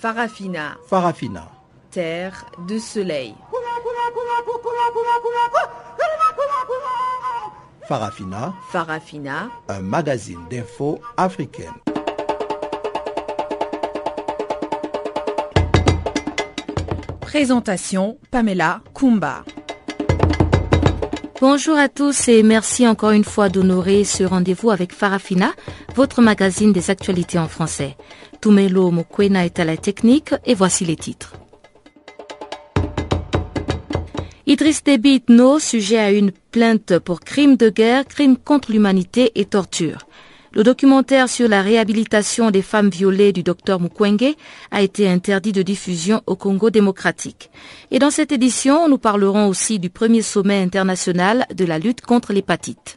Farafina. Farafina. Terre de soleil. Farafina. Farafina. Un magazine d'infos africaine. Présentation Pamela Kumba. Bonjour à tous et merci encore une fois d'honorer ce rendez-vous avec Farafina, votre magazine des actualités en français. Tumelo Mokwena est à la technique et voici les titres. Idriss Déby sujet à une plainte pour crime de guerre, crime contre l'humanité et torture. Le documentaire sur la réhabilitation des femmes violées du docteur Mukwege a été interdit de diffusion au Congo démocratique. Et dans cette édition, nous parlerons aussi du premier sommet international de la lutte contre l'hépatite.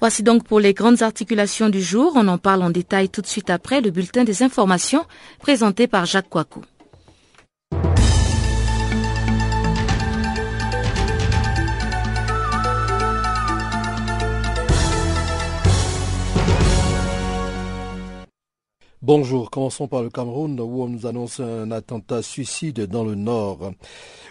Voici donc pour les grandes articulations du jour. On en parle en détail tout de suite après le bulletin des informations présenté par Jacques Coicou. Bonjour, commençons par le Cameroun où on nous annonce un attentat suicide dans le nord.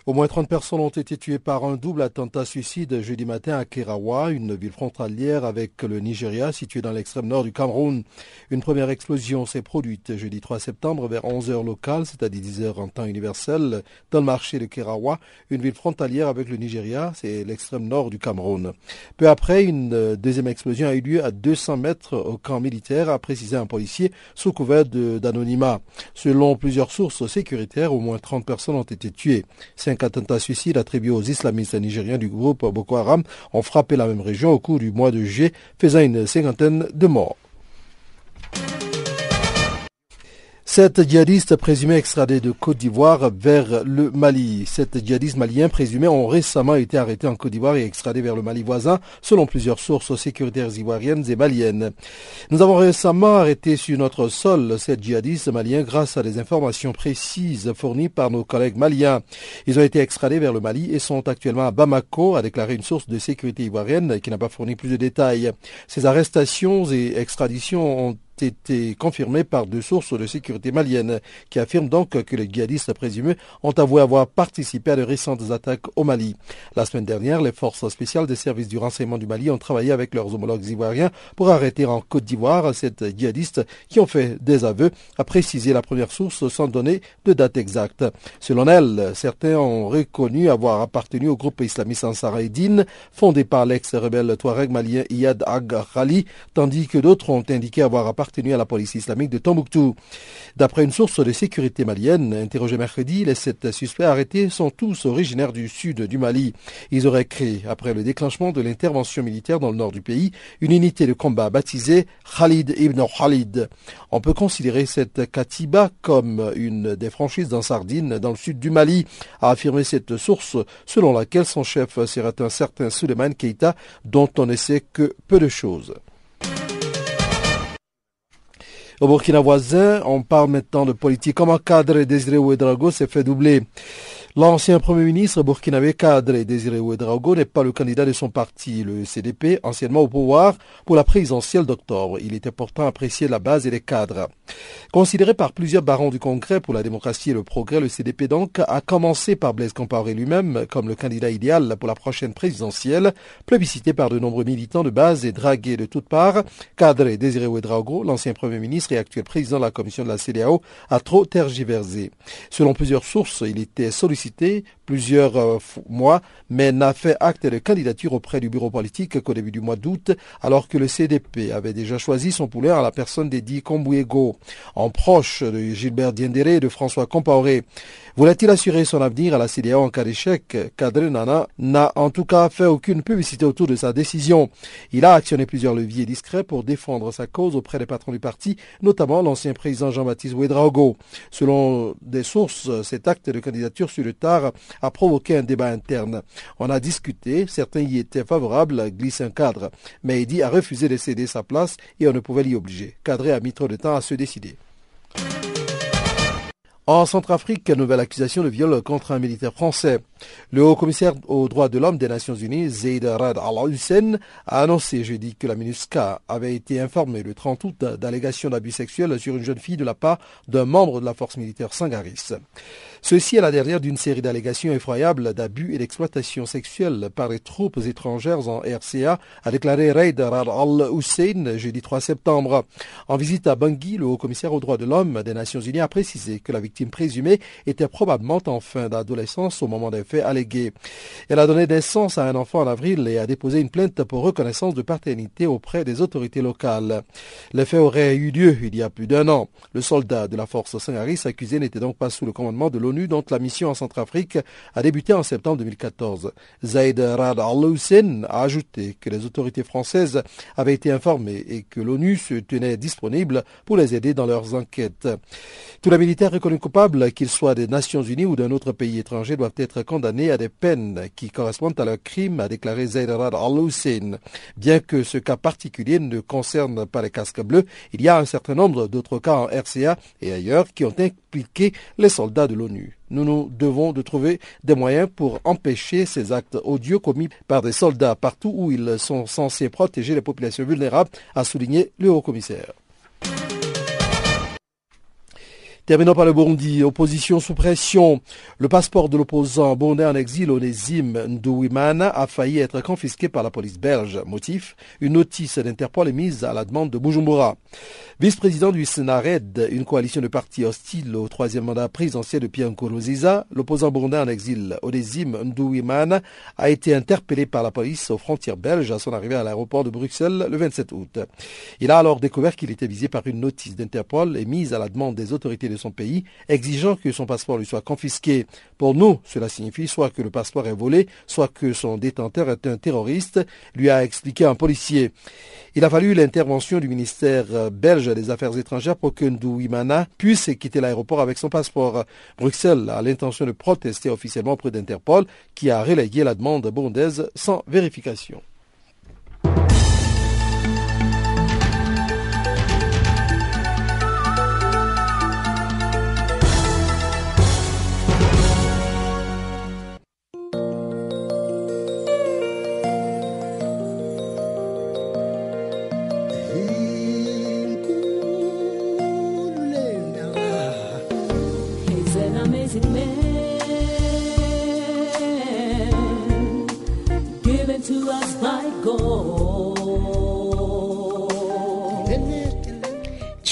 Au moins 30 personnes ont été tuées par un double attentat suicide jeudi matin à Kerawa, une ville frontalière avec le Nigeria située dans l'extrême nord du Cameroun. Une première explosion s'est produite jeudi 3 septembre vers 11h locales, c'est-à-dire 10h en temps universel, dans le marché de Kerawa, une ville frontalière avec le Nigeria, c'est l'extrême nord du Cameroun. Peu après, une deuxième explosion a eu lieu à 200 mètres au camp militaire, a précisé un policier sous d'anonymat. Selon plusieurs sources sécuritaires, au moins 30 personnes ont été tuées. Cinq attentats suicides attribués aux islamistes nigériens du groupe Boko Haram ont frappé la même région au cours du mois de juillet, faisant une cinquantaine de morts. Sept djihadistes présumés extradés de Côte d'Ivoire vers le Mali. Sept djihadistes maliens présumés ont récemment été arrêtés en Côte d'Ivoire et extradés vers le Mali voisin, selon plusieurs sources sécuritaires ivoiriennes et maliennes. Nous avons récemment arrêté sur notre sol sept djihadistes maliens grâce à des informations précises fournies par nos collègues maliens. Ils ont été extradés vers le Mali et sont actuellement à Bamako, a déclaré une source de sécurité ivoirienne qui n'a pas fourni plus de détails. Ces arrestations et extraditions ont été confirmé par deux sources de sécurité maliennes qui affirment donc que les djihadistes présumés ont avoué avoir participé à de récentes attaques au Mali. La semaine dernière, les forces spéciales des services du renseignement du Mali ont travaillé avec leurs homologues ivoiriens pour arrêter en Côte d'Ivoire sept djihadistes qui ont fait des aveux, a précisé la première source sans donner de date exacte. Selon elle, certains ont reconnu avoir appartenu au groupe islamiste Ansar Eddin, fondé par l'ex-rebelle Touareg malien Iyad Ag Khali, tandis que d'autres ont indiqué avoir appartenu appartenu à la police islamique de Tombouctou. D'après une source de sécurité malienne, interrogée mercredi, les sept suspects arrêtés sont tous originaires du sud du Mali. Ils auraient créé, après le déclenchement de l'intervention militaire dans le nord du pays, une unité de combat baptisée Khalid ibn Khalid. On peut considérer cette Katiba comme une des franchises dans Sardine, dans le sud du Mali, a affirmé cette source, selon laquelle son chef serait un certain Suleiman Keita, dont on ne sait que peu de choses. Au Burkina voisin, on parle maintenant de politique. Comme un cadre Désiré Ouedrago s'est fait doubler L'ancien Premier ministre burkinabé cadre Désiré Ouedraogo n'est pas le candidat de son parti, le CDP, anciennement au pouvoir, pour la présidentielle d'octobre. Il était pourtant apprécié de la base et des cadres. Considéré par plusieurs barons du Congrès pour la démocratie et le progrès, le CDP donc a commencé par Blaise Compaoré lui-même comme le candidat idéal pour la prochaine présidentielle, plébiscité par de nombreux militants de base et dragué de toutes parts. Cadre Désiré Ouedraogo, l'ancien Premier ministre et actuel président de la commission de la CDAO, a trop tergiversé. Selon plusieurs sources, il était sollicité plusieurs euh, mois, mais n'a fait acte de candidature auprès du bureau politique qu'au début du mois d'août, alors que le CDP avait déjà choisi son poulet à la personne d'Edi Kombouego, en proche de Gilbert Diendéré et de François Compaoré. Voulait-il assurer son avenir à la CDAO en cas d'échec? Kadri Nana n'a en tout cas fait aucune publicité autour de sa décision. Il a actionné plusieurs leviers discrets pour défendre sa cause auprès des patrons du parti, notamment l'ancien président Jean-Baptiste Ouedraogo. Selon des sources, cet acte de candidature sur le tard a provoqué un débat interne. On a discuté, certains y étaient favorables, glisse un cadre, mais Eddy a refusé de céder sa place et on ne pouvait l'y obliger. Cadré a mis trop de temps à se décider. En Centrafrique, nouvelle accusation de viol contre un militaire français. Le haut-commissaire aux droits de l'homme des Nations Unies, Zaid Rad al-Hussein, a annoncé jeudi que la MINUSCA avait été informée le 30 août d'allégations d'abus sexuels sur une jeune fille de la part d'un membre de la force militaire sangaris. Ceci est la dernière d'une série d'allégations effroyables d'abus et d'exploitation sexuelle par les troupes étrangères en RCA, a déclaré Raid al-Hussein jeudi 3 septembre. En visite à Bangui, le haut-commissaire aux droits de l'homme des Nations Unies a précisé que la victime présumée était probablement en fin d'adolescence au moment des faits allégués. Elle a donné naissance à un enfant en avril et a déposé une plainte pour reconnaissance de paternité auprès des autorités locales. Les faits auraient eu lieu il y a plus d'un an. Le soldat de la force Sangaris accusé n'était donc pas sous le commandement de l'ONU dont la mission en Centrafrique a débuté en septembre 2014. Zaid Rad al-Hussein a ajouté que les autorités françaises avaient été informées et que l'ONU se tenait disponible pour les aider dans leurs enquêtes. Tous les militaires reconnus coupables, qu'ils soient des Nations Unies ou d'un autre pays étranger, doivent être à des peines qui correspondent à leurs crimes, a déclaré Zaid Rad al-Hussein. Bien que ce cas particulier ne concerne pas les casques bleus, il y a un certain nombre d'autres cas en RCA et ailleurs qui ont impliqué les soldats de l'ONU. Nous nous devons de trouver des moyens pour empêcher ces actes odieux commis par des soldats partout où ils sont censés protéger les populations vulnérables, a souligné le haut-commissaire. Terminons par le Burundi. Opposition sous pression. Le passeport de l'opposant burundais en exil, Onésime Ndouimana, a failli être confisqué par la police belge. Motif Une notice d'Interpol est mise à la demande de Bujumbura. Vice-président du Sénared, une coalition de partis hostiles au troisième mandat présidentiel de Pierre Nkurunziza, l'opposant burundais en exil, Onésime Ndouimana, a été interpellé par la police aux frontières belges à son arrivée à l'aéroport de Bruxelles le 27 août. Il a alors découvert qu'il était visé par une notice d'Interpol émise à la demande des autorités de son pays, exigeant que son passeport lui soit confisqué. Pour nous, cela signifie soit que le passeport est volé, soit que son détenteur est un terroriste, lui a expliqué un policier. Il a fallu l'intervention du ministère belge des Affaires étrangères pour que Ndouimana puisse quitter l'aéroport avec son passeport. Bruxelles a l'intention de protester officiellement auprès d'Interpol, qui a relayé la demande burundaise sans vérification.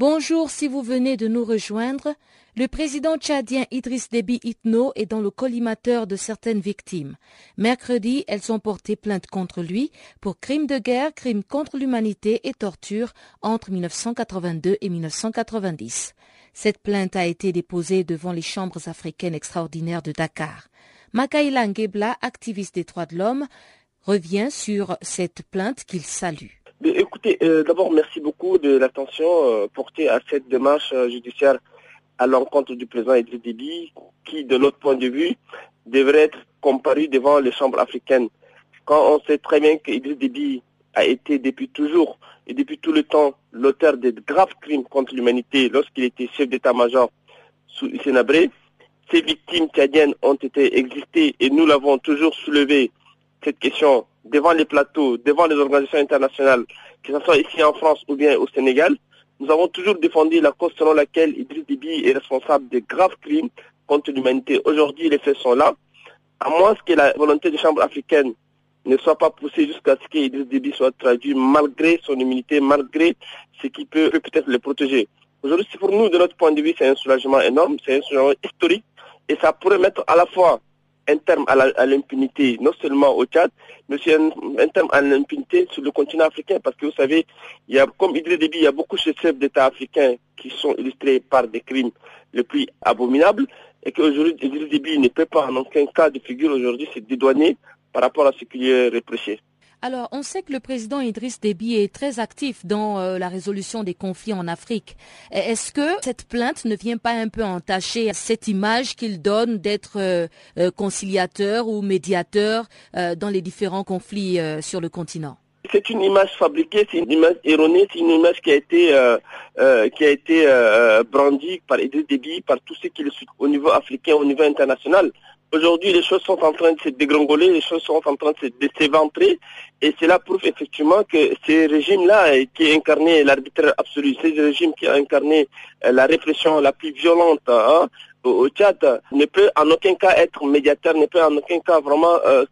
Bonjour, si vous venez de nous rejoindre, le président tchadien Idriss Déby Itno est dans le collimateur de certaines victimes. Mercredi, elles ont porté plainte contre lui pour crimes de guerre, crimes contre l'humanité et torture entre 1982 et 1990. Cette plainte a été déposée devant les chambres africaines extraordinaires de Dakar. Makaïla Ngebla, activiste des droits de l'homme, revient sur cette plainte qu'il salue. Écoutez, euh, d'abord, merci beaucoup de l'attention euh, portée à cette démarche euh, judiciaire à l'encontre du président Idriss Déby, qui, de notre point de vue, devrait être comparu devant les chambres africaines. Quand on sait très bien qu'Idriss Déby a été depuis toujours et depuis tout le temps l'auteur de graves crimes contre l'humanité lorsqu'il était chef d'état-major sous Sénabré, ces victimes tchadiennes ont été existées et nous l'avons toujours soulevé cette question devant les plateaux, devant les organisations internationales, que ce soit ici en France ou bien au Sénégal, nous avons toujours défendu la cause selon laquelle Idriss Déby est responsable de graves crimes contre l'humanité. Aujourd'hui, les faits sont là. À moins que la volonté des chambres africaines ne soit pas poussée jusqu'à ce qu'Idriss Déby soit traduit malgré son immunité, malgré ce qui peut peut-être le protéger. Aujourd'hui, pour nous, de notre point de vue, c'est un soulagement énorme, c'est un soulagement historique et ça pourrait mettre à la fois un terme à l'impunité, non seulement au Tchad, mais aussi un, terme à l'impunité sur le continent africain, parce que vous savez, il y a, comme Idriss Déby, il y a beaucoup de chefs d'État africains qui sont illustrés par des crimes les plus abominables, et qu'aujourd'hui, Idriss Déby ne peut pas en aucun cas de figure aujourd'hui se dédouaner par rapport à ce qui est reproché. Alors, on sait que le président Idriss Déby est très actif dans euh, la résolution des conflits en Afrique. Est-ce que cette plainte ne vient pas un peu entacher cette image qu'il donne d'être euh, euh, conciliateur ou médiateur dans les différents conflits sur le continent? C'est une image fabriquée, c'est une image erronée, c'est une image qui a été qui a été brandie par Idriss Déby, par tous ceux qui le suivent au niveau africain, au niveau international. Aujourd'hui, les choses sont en train de se dégringoler, les choses sont en train de s'éventrer, et cela prouve effectivement que ces régimes-là, qui incarnaient l'arbitraire absolu, ces régimes qui ont incarné euh, la répression la plus violente, hein, au Tchad ne peut en aucun cas être médiateur, ne peut en aucun cas vraiment euh,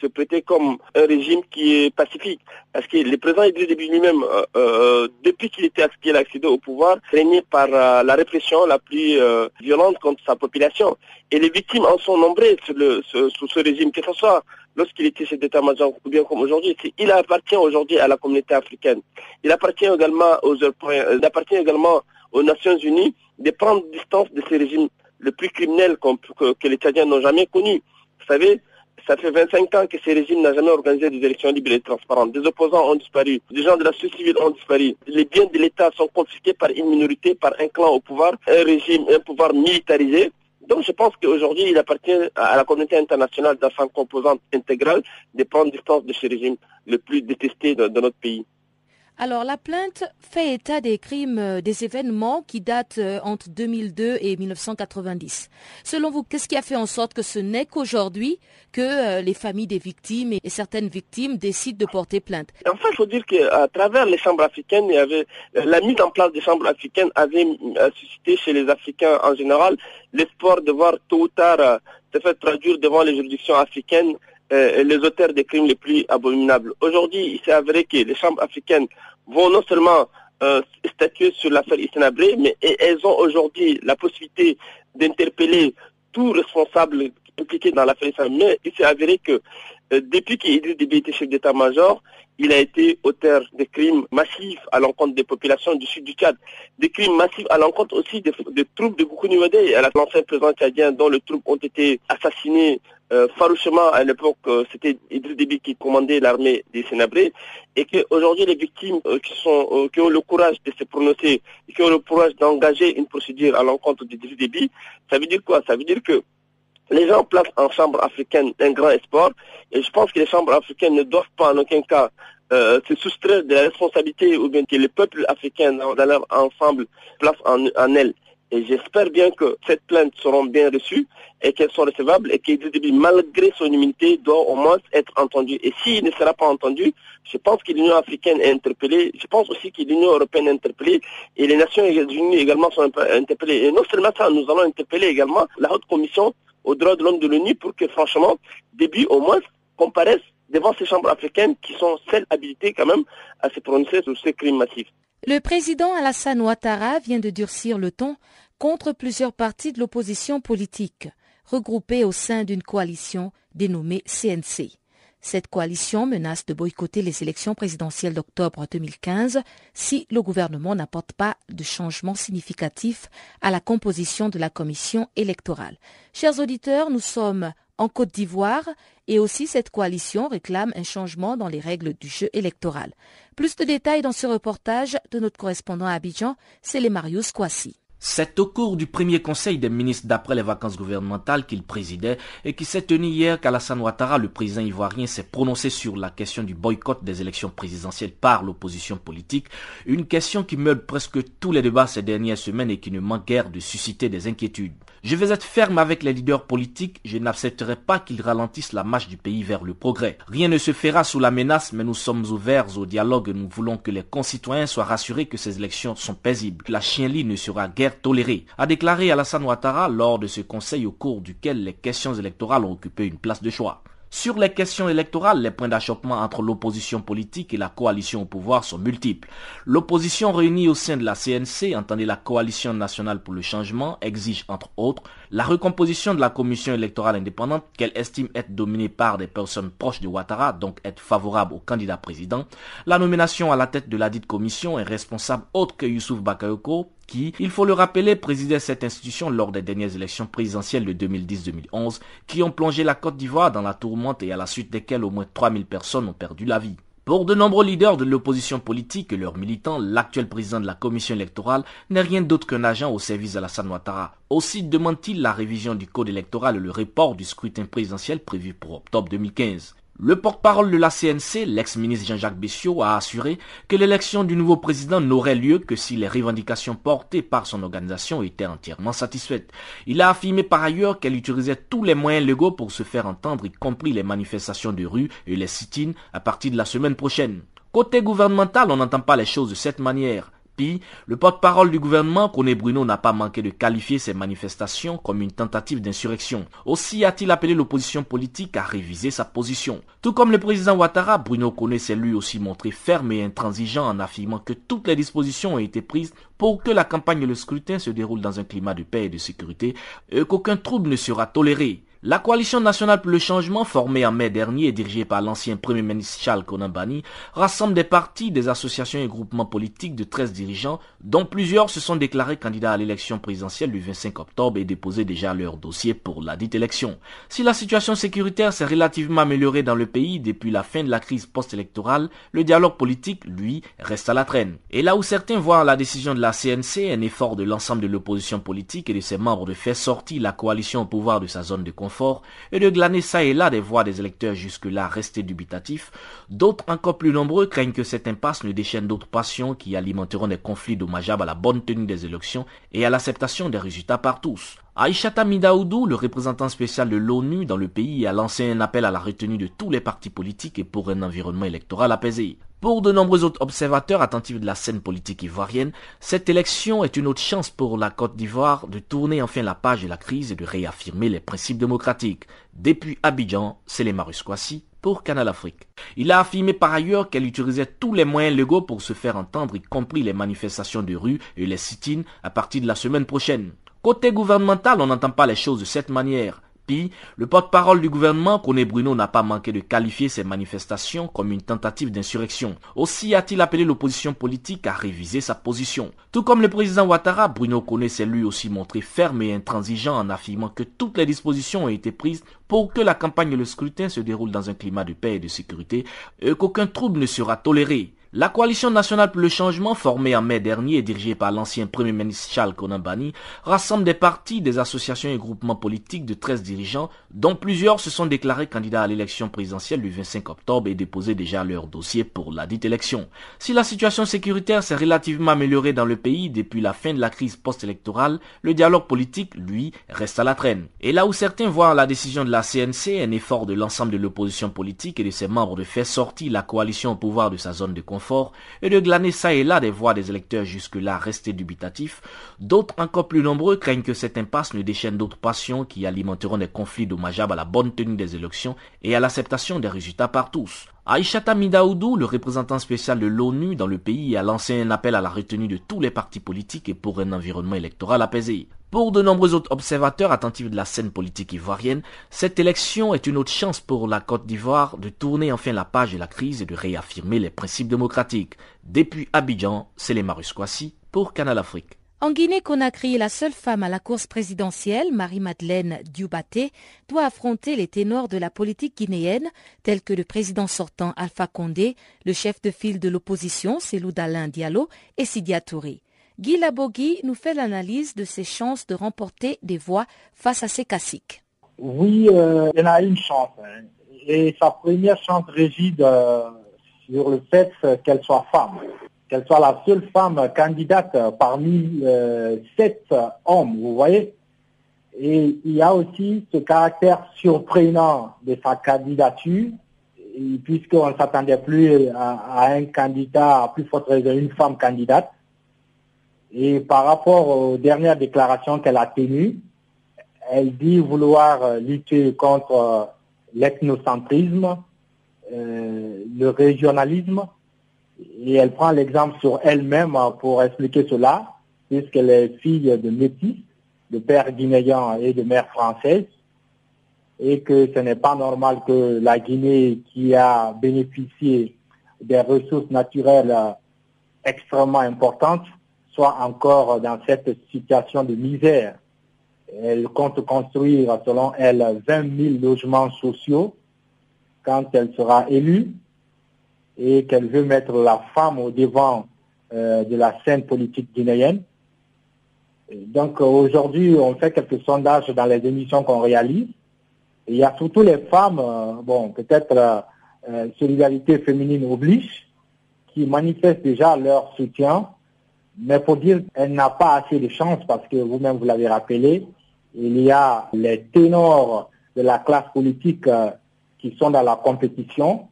se, prêter comme un régime qui est pacifique. Parce que le président Idriss Déby lui-même, euh, euh, depuis qu'il était a accédé au pouvoir, régné par la répression la plus violente contre sa population. Et les victimes en sont nombreuses sous, ce régime, que ce soit lorsqu'il était chef d'état-major ou bien comme aujourd'hui. Il appartient aujourd'hui à la communauté africaine. Il appartient également aux il appartient également aux Nations Unies de prendre distance de ces régimes le plus criminel que, les Tchadiens n'ont jamais connu. Vous savez, ça fait 25 ans que ces régimes n'ont jamais organisé des élections libres et transparentes. Des opposants ont disparu, des gens de la société civile ont disparu. Les biens de l'État sont confisqués par une minorité, par un clan au pouvoir, un régime, un pouvoir militarisé. Donc je pense qu'aujourd'hui, il appartient à la communauté internationale dans sa composante intégrale de prendre distance de ce régime le plus détesté de notre pays. Alors la plainte fait état des crimes, euh, des événements qui datent euh, entre 2002 et 1990. Selon vous, qu'est-ce qui a fait en sorte que ce n'est qu'aujourd'hui que euh, les familles des victimes et certaines victimes décident de porter plainte? En fait, il faut dire qu'à travers les chambres africaines, il y avait, la mise en place des chambres africaines avait suscité chez les Africains en général l'espoir de voir tôt ou tard se faire traduire devant les juridictions africaines euh, les auteurs des crimes les plus abominables. Aujourd'hui, il s'est avéré que les chambres africaines vont non seulement euh, statuer sur l'affaire Isnabré, mais elles ont aujourd'hui la possibilité d'interpeller tout responsable impliqué dans l'affaire Isnabré. Mais il s'est avéré que euh, depuis qu'Idriss Déby était chef d'état-major, il a été auteur de crimes massifs à l'encontre des populations du sud du Tchad, des crimes massifs à l'encontre aussi des, troupes de à la l'ancien président tchadien dont les troupes ont été assassinées euh, farouchement à l'époque, euh, c'était Idriss Déby qui commandait l'armée des Sénabrés, et qu'aujourd'hui les victimes qui, sont, qui ont le courage de se prononcer, qui ont le courage d'engager une procédure à l'encontre d'Idriss Déby, ça veut dire quoi? Ça veut dire que les gens placent en chambre africaine un grand espoir et je pense que les chambres africaines ne doivent pas en aucun cas euh, se soustraire de la responsabilité ou bien que les peuples africains dans, leur ensemble placent en, en elles. Et j'espère bien que cette plainte seront bien reçues et qu'elles sont recevables et qu'Idriss malgré son immunité, doit au moins être entendu. Et s'il ne sera pas entendu, je pense que l'Union africaine est interpellée, je pense aussi que l'Union européenne est interpellée et les Nations unies également sont interpellées. Et non seulement ça, nous allons interpeller également la haute commission aux droits de l'homme de l'ONU pour que, franchement, début au moins comparaissent devant ces chambres africaines qui sont celles habilitées quand même à se prononcer sur ces crimes massifs. Le président Alassane Ouattara vient de durcir le ton contre plusieurs partis de l'opposition politique, regroupés au sein d'une coalition dénommée CNC. Cette coalition menace de boycotter les élections présidentielles d'octobre 2015 si le gouvernement n'apporte pas de changements significatifs à la composition de la commission électorale. Chers auditeurs, nous sommes en Côte d'Ivoire et aussi cette coalition réclame un changement dans les règles du jeu électoral. Plus de détails dans ce reportage de notre correspondant à Abidjan, c'est les Marius Kwasi. C'est au cours du premier conseil des ministres d'après les vacances gouvernementales qu'il présidait et qui s'est tenu hier qu'Alassane Ouattara, le président ivoirien, s'est prononcé sur la question du boycott des élections présidentielles par l'opposition politique, une question qui meule presque tous les débats ces dernières semaines et qui ne manque guère de susciter des inquiétudes. Je vais être ferme avec les leaders politiques, je n'accepterai pas qu'ils ralentissent la marche du pays vers le progrès. Rien ne se fera sous la menace, mais nous sommes ouverts au dialogue et nous voulons que les concitoyens soient rassurés que ces élections sont paisibles. La chienlit ne sera guère tolérée, a déclaré Alassane Ouattara lors de ce conseil au cours duquel les questions électorales ont occupé une place de choix. Sur les questions électorales, les points d'achoppement entre l'opposition politique et la coalition au pouvoir sont multiples. L'opposition réunie au sein de la CNC, entendez la Coalition nationale pour le changement, exige entre autres la recomposition de la commission électorale indépendante qu'elle estime être dominée par des personnes proches de Ouattara, donc être favorable au candidat président, la nomination à la tête de la dite commission est responsable autre que Youssouf Bakayoko qui, il faut le rappeler, présidait cette institution lors des dernières élections présidentielles de 2010-2011 qui ont plongé la Côte d'Ivoire dans la tourmente et à la suite desquelles au moins 3000 personnes ont perdu la vie. Pour de nombreux leaders de l'opposition politique et leurs militants, l'actuel président de la commission électorale n'est rien d'autre qu'un agent au service d'Alassane Ouattara. Aussi demande-t-il la révision du code électoral et le report du scrutin présidentiel prévu pour octobre 2015. Le porte-parole de la CNC, l'ex-ministre Jean-Jacques Bessiot, a assuré que l'élection du nouveau président n'aurait lieu que si les revendications portées par son organisation étaient entièrement satisfaites. Il a affirmé par ailleurs qu'elle utilisait tous les moyens légaux pour se faire entendre, y compris les manifestations de rue et les sit-ins à partir de la semaine prochaine. Côté gouvernemental, on n'entend pas les choses de cette manière. Le porte-parole du gouvernement, Kone Bruno, n'a pas manqué de qualifier ces manifestations comme une tentative d'insurrection. Aussi a-t-il appelé l'opposition politique à réviser sa position. Tout comme le président Ouattara, Bruno Kone s'est lui aussi montré ferme et intransigeant en affirmant que toutes les dispositions ont été prises pour que la campagne et le scrutin se déroulent dans un climat de paix et de sécurité et qu'aucun trouble ne sera toléré. La coalition nationale pour le changement, formée en mai dernier et dirigée par l'ancien Premier ministre Charles Konambani, rassemble des partis, des associations et groupements politiques de 13 dirigeants, dont plusieurs se sont déclarés candidats à l'élection présidentielle du 25 octobre et déposé déjà leur dossier pour la dite élection. Si la situation sécuritaire s'est relativement améliorée dans le pays depuis la fin de la crise post-électorale, le dialogue politique, lui, reste à la traîne. Et là où certains voient la décision de la CNC un effort de l'ensemble de l'opposition politique et de ses membres de faire sortir la coalition au pouvoir de sa zone de conflit, et de glaner ça et là des voix des électeurs jusque-là restés dubitatifs, d'autres encore plus nombreux craignent que cette impasse ne déchaîne d'autres passions qui alimenteront des conflits dommageables à la bonne tenue des élections et à l'acceptation des résultats par tous. Aïchata Midaoudou, le représentant spécial de l'ONU dans le pays, a lancé un appel à la retenue de tous les partis politiques et pour un environnement électoral apaisé. Pour de nombreux autres observateurs attentifs de la scène politique ivoirienne, cette élection est une autre chance pour la Côte d'Ivoire de tourner enfin la page de la crise et de réaffirmer les principes démocratiques. Depuis Abidjan, c'est les pour Canal Afrique. Il a affirmé par ailleurs qu'elle utilisait tous les moyens légaux pour se faire entendre, y compris les manifestations de rue et les sit-ins à partir de la semaine prochaine. Côté gouvernemental, on n'entend pas les choses de cette manière. Le porte-parole du gouvernement, Kone Bruno, n'a pas manqué de qualifier ces manifestations comme une tentative d'insurrection. Aussi a-t-il appelé l'opposition politique à réviser sa position. Tout comme le président Ouattara, Bruno Kone s'est lui aussi montré ferme et intransigeant en affirmant que toutes les dispositions ont été prises pour que la campagne et le scrutin se déroulent dans un climat de paix et de sécurité et qu'aucun trouble ne sera toléré. La coalition nationale pour le changement, formée en mai dernier et dirigée par l'ancien Premier ministre Charles Konambani, rassemble des partis, des associations et groupements politiques de 13 dirigeants, dont plusieurs se sont déclarés candidats à l'élection présidentielle du 25 octobre et déposé déjà leur dossier pour la dite élection. Si la situation sécuritaire s'est relativement améliorée dans le pays depuis la fin de la crise post-électorale, le dialogue politique, lui, reste à la traîne. Et là où certains voient la décision de la CNC un effort de l'ensemble de l'opposition politique et de ses membres de faire sortir la coalition au pouvoir de sa zone de conflit, et de glaner ça et là des voix des électeurs jusque-là restés dubitatifs, d'autres encore plus nombreux craignent que cette impasse ne déchaîne d'autres passions qui alimenteront des conflits dommageables à la bonne tenue des élections et à l'acceptation des résultats par tous. Aïchata Midaoudou, le représentant spécial de l'ONU dans le pays, a lancé un appel à la retenue de tous les partis politiques et pour un environnement électoral apaisé. Pour de nombreux autres observateurs attentifs de la scène politique ivoirienne, cette élection est une autre chance pour la Côte d'Ivoire de tourner enfin la page de la crise et de réaffirmer les principes démocratiques. Depuis Abidjan, c'est les Marusquassi pour Canal Afrique. En Guinée-Conakry, la seule femme à la course présidentielle, Marie-Madeleine Dioubaté, doit affronter les ténors de la politique guinéenne, tels que le président sortant Alpha Condé, le chef de file de l'opposition, Selou Dalin Diallo, et Sidia Touré. Guy Labogui nous fait l'analyse de ses chances de remporter des voix face à ses caciques. Oui, euh, il a une chance. Hein. Et sa première chance réside euh, sur le fait qu'elle soit femme. Qu'elle soit la seule femme candidate parmi euh, sept hommes, vous voyez. Et il y a aussi ce caractère surprenant de sa candidature, puisqu'on ne s'attendait plus à, à, un candidat, à plus forte raison, une femme candidate. Et par rapport aux dernières déclarations qu'elle a tenues, elle dit vouloir euh, lutter contre euh, l'ethnocentrisme, euh, le régionalisme, et elle prend l'exemple sur elle-même pour expliquer cela, puisqu'elle est fille de métis, de père guinéen et de mère française, et que ce n'est pas normal que la Guinée, qui a bénéficié des ressources naturelles extrêmement importantes, soit encore dans cette situation de misère. Elle compte construire, selon elle, 20 000 logements sociaux quand elle sera élue et qu'elle veut mettre la femme au devant euh, de la scène politique guinéenne. donc aujourd'hui, on fait quelques sondages dans les émissions qu'on réalise. il y a surtout les femmes, euh, bon, peut-être euh, solidarité féminine oblige, qui manifestent déjà leur soutien, mais pour dire qu'elle n'a pas assez de chance parce que vous-même vous l'avez rappelé, il y a les ténors de la classe politique qui sont dans la compétition,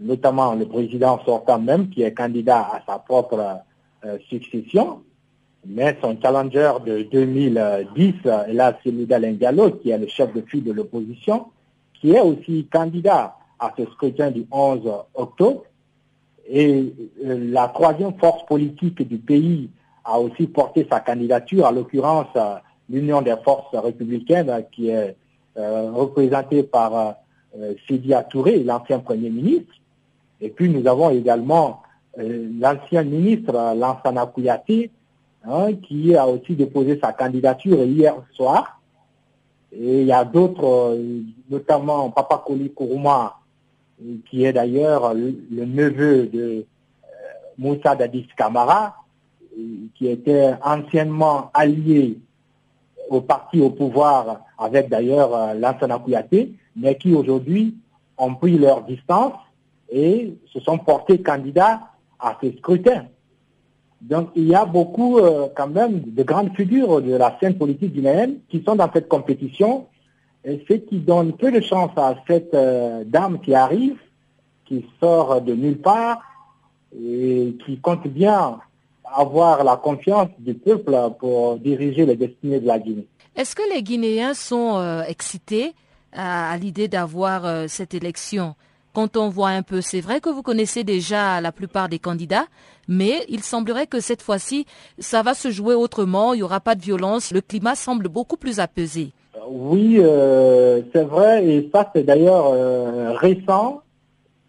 notamment le président sortant même, qui est candidat à sa propre euh, succession, mais son challenger de 2010 est là, c'est Diallo, qui est le chef de file de l'opposition, qui est aussi candidat à ce scrutin du 11 octobre. Et euh, la troisième force politique du pays a aussi porté sa candidature, à l'occurrence euh, l'Union des forces républicaines, qui est représentée par Sidia Touré, l'ancien Premier ministre. Et puis nous avons également euh, l'ancien ministre Lansana Kouyaté, hein, qui a aussi déposé sa candidature hier soir. Et il y a d'autres, euh, notamment Papa Koli Kourouma, qui est d'ailleurs le, neveu de euh, Moussa Dadis Kamara, qui était anciennement allié au parti au pouvoir avec d'ailleurs Lansana Kouyaté, mais qui aujourd'hui ont pris leur distance et se sont portés candidats à ce scrutin. Donc il y a beaucoup euh, quand même de grandes figures de la scène politique guinéenne qui sont dans cette compétition, ce qui donne peu de chance à cette euh, dame qui arrive, qui sort de nulle part et qui compte bien avoir la confiance du peuple pour diriger les destinées de la Guinée. Est-ce que les Guinéens sont euh, excités à l'idée d'avoir cette élection? Quand on voit un peu, c'est vrai que vous connaissez déjà la plupart des candidats, mais il semblerait que cette fois-ci, ça va se jouer autrement, il n'y aura pas de violence, le climat semble beaucoup plus apaisé. Oui, euh, c'est vrai, et ça c'est d'ailleurs euh, récent,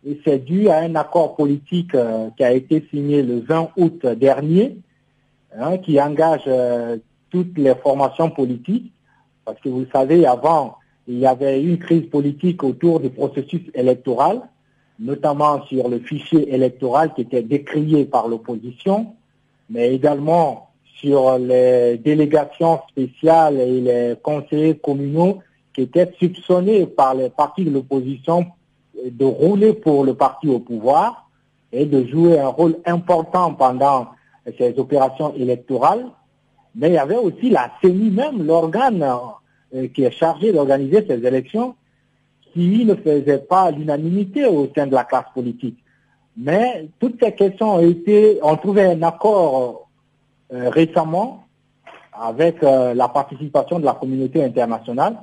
et c'est dû à un accord politique euh, qui a été signé le 20 août dernier, hein, qui engage toutes les formations politiques, parce que vous savez, avant, il y avait une crise politique autour du processus électoral, notamment sur le fichier électoral qui était décrié par l'opposition, mais également sur les délégations spéciales et les conseillers communaux qui étaient soupçonnés par les partis de l'opposition de rouler pour le parti au pouvoir et de jouer un rôle important pendant ces opérations électorales. Mais il y avait aussi la CENI même, l'organe euh, qui est chargé d'organiser ces élections, qui ne faisait pas l'unanimité au sein de la classe politique. Mais toutes ces questions ont été, ont trouvé un accord euh, récemment avec euh, la participation de la communauté internationale,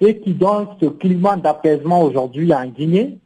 ce qui donne ce climat d'apaisement aujourd'hui en Guinée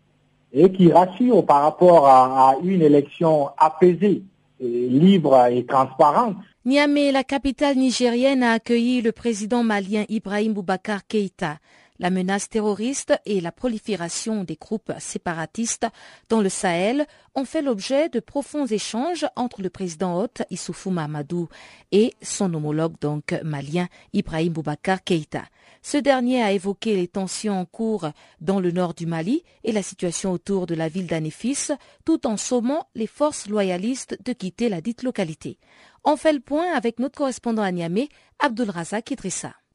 et qui rassure par rapport à une élection apaisée, libre et transparente. Niamey, la capitale nigérienne, a accueilli le président malien Ibrahim Boubacar Keïta. La menace terroriste et la prolifération des groupes séparatistes dans le Sahel ont fait l'objet de profonds échanges entre le président hôte Issoufou Mahamadou et son homologue donc malien Ibrahim Boubacar Keïta. Ce dernier a évoqué les tensions en cours dans le nord du Mali et la situation autour de la ville d'Anéfis, tout en sommant les forces loyalistes de quitter la dite localité. On fait le point avec notre correspondant à Niamey, Abdul Razak.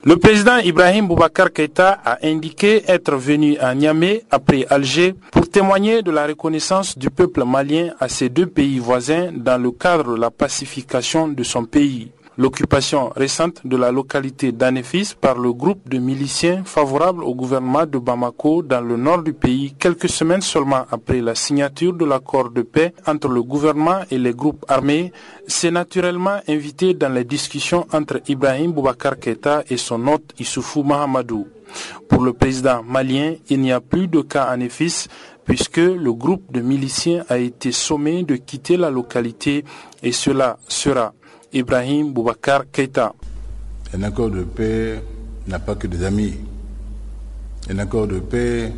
Le président Ibrahim Boubacar Keïta a indiqué être venu à Niamey après Alger pour témoigner de la reconnaissance du peuple malien à ses deux pays voisins dans le cadre de la pacification de son pays. L'occupation récente de la localité d'Anefis par le groupe de miliciens favorables au gouvernement de Bamako dans le nord du pays, quelques semaines seulement après la signature de l'accord de paix entre le gouvernement et les groupes armés, s'est naturellement invité dans les discussions entre Ibrahim Boubacar Keïta et son hôte Issoufou Mahamadou. Pour le président malien, il n'y a plus de cas à puisque le groupe de miliciens a été sommé de quitter la localité et cela sera Ibrahim Boubacar Keïta. Un accord de paix n'a pas que des amis. Un accord de paix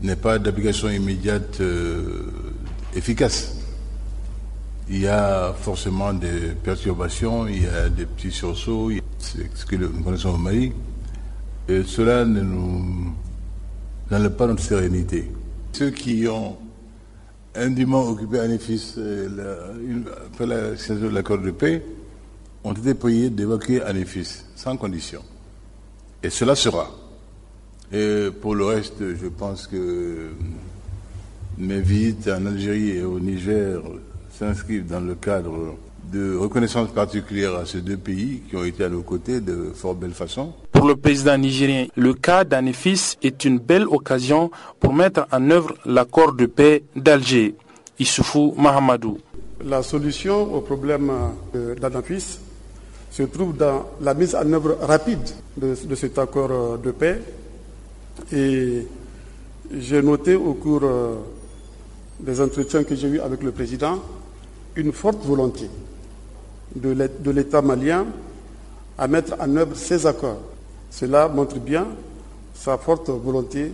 n'est pas d'application immédiate euh, efficace. il y a forcément des perturbations, il y a des petits sursauts, c'est ce que nous connaissons au Mali. Cela ne nous n'enlève pas notre sérénité. Ceux qui ont indûment occupé Anifis après la signature de l'accord de paix ont été priés d'évacuer Anifis sans condition. Et cela sera. Et pour le reste, je pense que mes visites en Algérie et au Niger s'inscrivent dans le cadre de reconnaissance particulière à ces deux pays qui ont été à nos côtés de fort belle façon. Pour le président nigérien, le cas d'Anefis est une belle occasion pour mettre en œuvre l'accord de paix d'Alger. Issoufou Mahamadou. La solution au problème d'Anafis se trouve dans la mise en œuvre rapide de, de cet accord de paix. Et j'ai noté au cours des entretiens que j'ai eus avec le président une forte volonté de l'État malien à mettre en œuvre ces accords. Cela montre bien sa forte volonté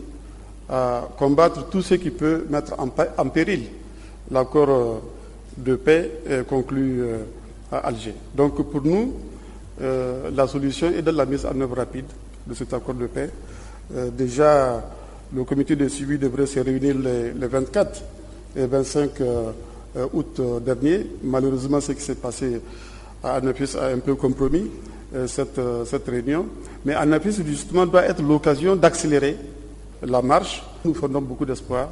à combattre tout ce qui peut mettre en, péril l'accord de paix conclu à Alger. Donc pour nous, la solution est dans la mise en œuvre rapide de cet accord de paix. déjà, le comité de suivi devrait se réunir les 24 et 25 août dernier. Malheureusement, ce qui s'est passé Anapis a un peu compromis cette, cette, réunion. Mais Anapis, justement, doit être l'occasion d'accélérer la marche. Nous fondons beaucoup d'espoir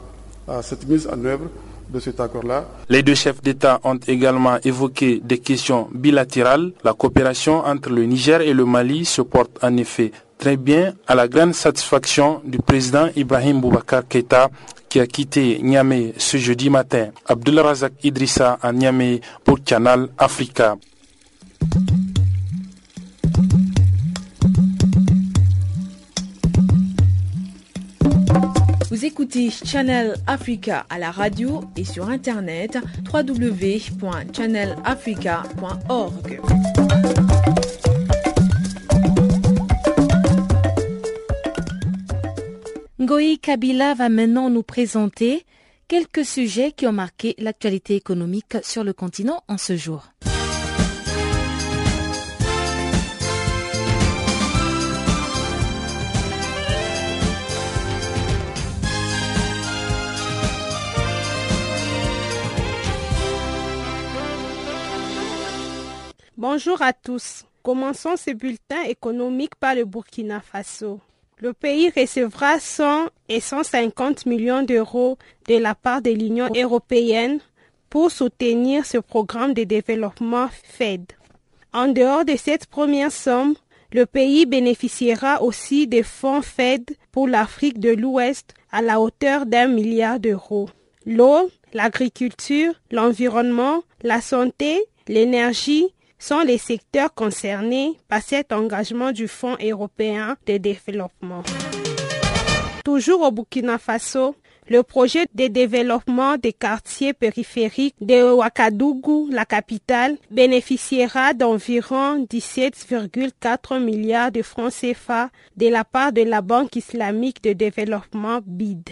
à cette mise en œuvre de cet accord-là. Les deux chefs d'État ont également évoqué des questions bilatérales. La coopération entre le Niger et le Mali se porte en effet très bien à la grande satisfaction du président Ibrahim Boubacar Keïta qui a quitté Niamey ce jeudi matin. Abdullah Razak Idrissa à Niamey pour Canal Africa. Écoutez Channel Africa à la radio et sur internet www.channelafrica.org. Ngoï Kabila va maintenant nous présenter quelques sujets qui ont marqué l'actualité économique sur le continent en ce jour. Bonjour à tous. Commençons ce bulletin économique par le Burkina Faso. Le pays recevra 100 et 150 millions d'euros de la part de l'Union européenne pour soutenir ce programme de développement FED. En dehors de cette première somme, le pays bénéficiera aussi des fonds FED pour l'Afrique de l'Ouest à la hauteur d'un milliard d'euros. L'eau, l'agriculture, l'environnement, la santé, l'énergie sont les secteurs concernés par cet engagement du Fonds européen de développement. Toujours au Burkina Faso, le projet de développement des quartiers périphériques de Ouagadougou, la capitale, bénéficiera d'environ 17,4 milliards de francs CFA de la part de la Banque islamique de développement BID.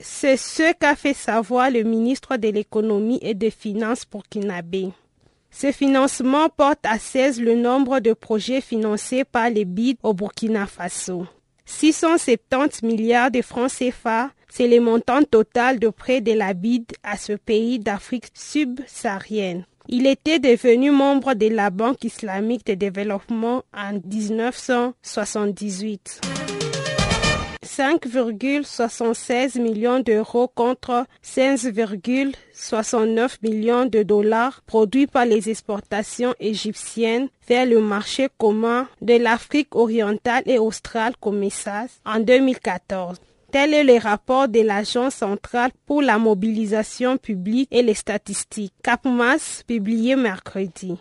C'est ce qu'a fait savoir le ministre de l'économie et des finances burkinabé. Ce financement porte à 16 le nombre de projets financés par les BID au Burkina Faso. 670 milliards de francs CFA, c'est le montant total de prêt de la BID à ce pays d'Afrique subsaharienne. Il était devenu membre de la Banque islamique de développement en 1978. 5,76 millions d'euros contre 16,69 millions de dollars produits par les exportations égyptiennes vers le marché commun de l'Afrique orientale et australe COMESAS en 2014. Tel est le rapport de l'Agence centrale pour la mobilisation publique et les statistiques, CAPMAS, publié mercredi.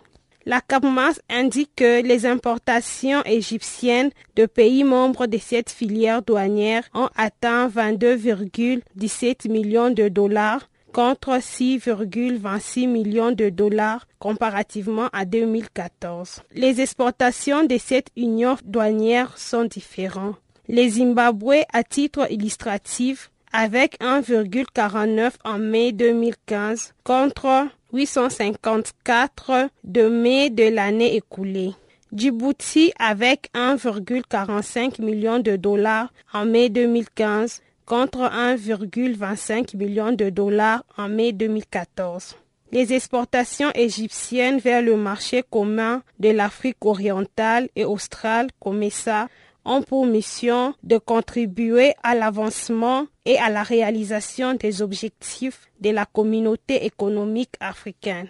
La CAPMAS indique que les importations égyptiennes de pays membres de cette filière douanière ont atteint 22,17 millions de dollars contre 6,26 millions de dollars comparativement à 2014. Les exportations de cette union douanière sont différentes. Les Zimbabwe, à titre illustratif, avec 1,49 en mai 2015 contre 854 de mai de l'année écoulée. Djibouti avec 1,45 million de dollars en mai 2015 contre 1,25 million de dollars en mai 2014. Les exportations égyptiennes vers le marché commun de l'Afrique orientale et australe, COMESA, ont pour mission de contribuer à l'avancement et à la réalisation des objectifs de la communauté économique africaine.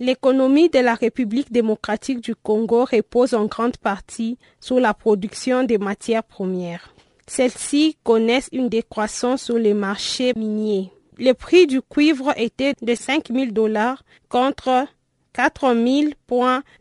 L'économie de la République démocratique du Congo repose en grande partie sur la production des matières premières. Celles-ci connaissent une décroissance sur les marchés miniers. Le prix du cuivre était de 5 000 dollars contre 4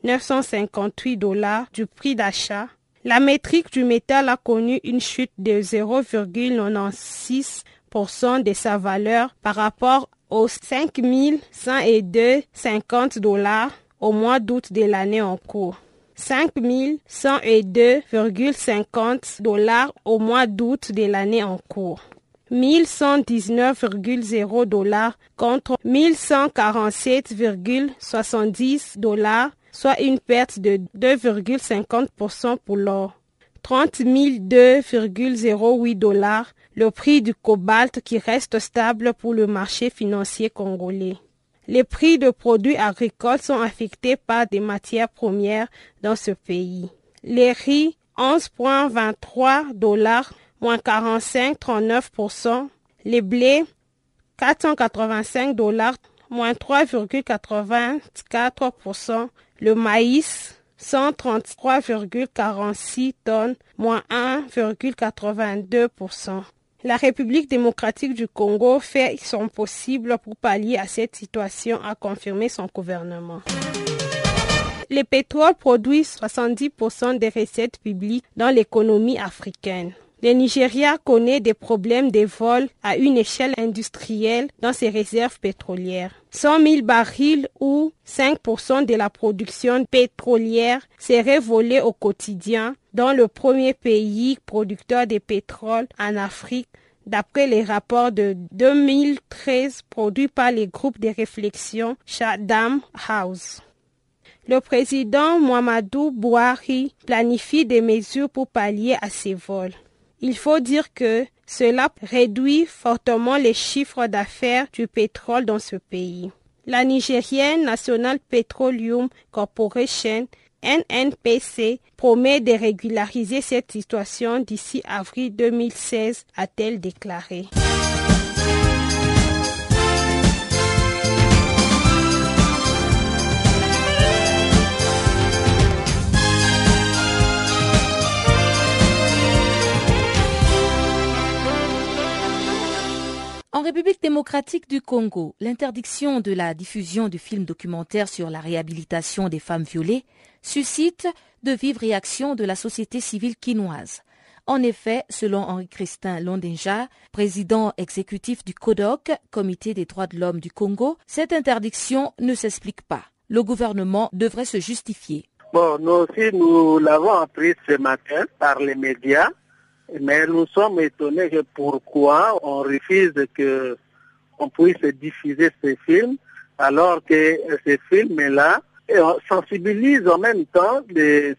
958 dollars du prix d'achat. La métrique du métal a connu une chute de 0,96% de sa valeur par rapport aux 5 102,50 dollars au mois d'août de l'année en cours. 5 102,50 dollars au mois d'août de l'année en cours. 1119,0 dollars contre 1147,70 dollars, soit une perte de 2,50% pour l'or. 30 2,08 dollars, le prix du cobalt qui reste stable pour le marché financier congolais. Les prix de produits agricoles sont affectés par des matières premières dans ce pays. Les riz, 11,23 dollars, moins 45,39%. Les blés, 485 dollars, moins 3,84%. Le maïs, 133,46 tonnes, moins 1,82%. La République démocratique du Congo fait son possible pour pallier à cette situation, a confirmé son gouvernement. Le pétrole produit 70% des recettes publiques dans l'économie africaine. Le Nigeria connaît des problèmes de vol à une échelle industrielle dans ses réserves pétrolières. 100 000 barils ou 5% de la production pétrolière seraient volés au quotidien dans le premier pays producteur de pétrole en Afrique d'après les rapports de 2013 produits par les groupes de réflexion Chatham House. Le président Muhammadu Buhari planifie des mesures pour pallier à ces vols. Il faut dire que cela réduit fortement les chiffres d'affaires du pétrole dans ce pays. La Nigérienne National Petroleum Corporation NNPC promet de régulariser cette situation d'ici avril 2016, a-t-elle déclaré. En République démocratique du Congo, l'interdiction de la diffusion du film documentaire sur la réhabilitation des femmes violées suscite de vives réactions de la société civile quinoise. En effet, selon Henri-Christin Londinja, président exécutif du CODOC, Comité des droits de l'homme du Congo, cette interdiction ne s'explique pas. Le gouvernement devrait se justifier. Bon, nous aussi, nous l'avons appris ce matin par les médias mais nous sommes étonnés de pourquoi on refuse que on puisse diffuser ces films alors que ces films-là sensibilisent en même temps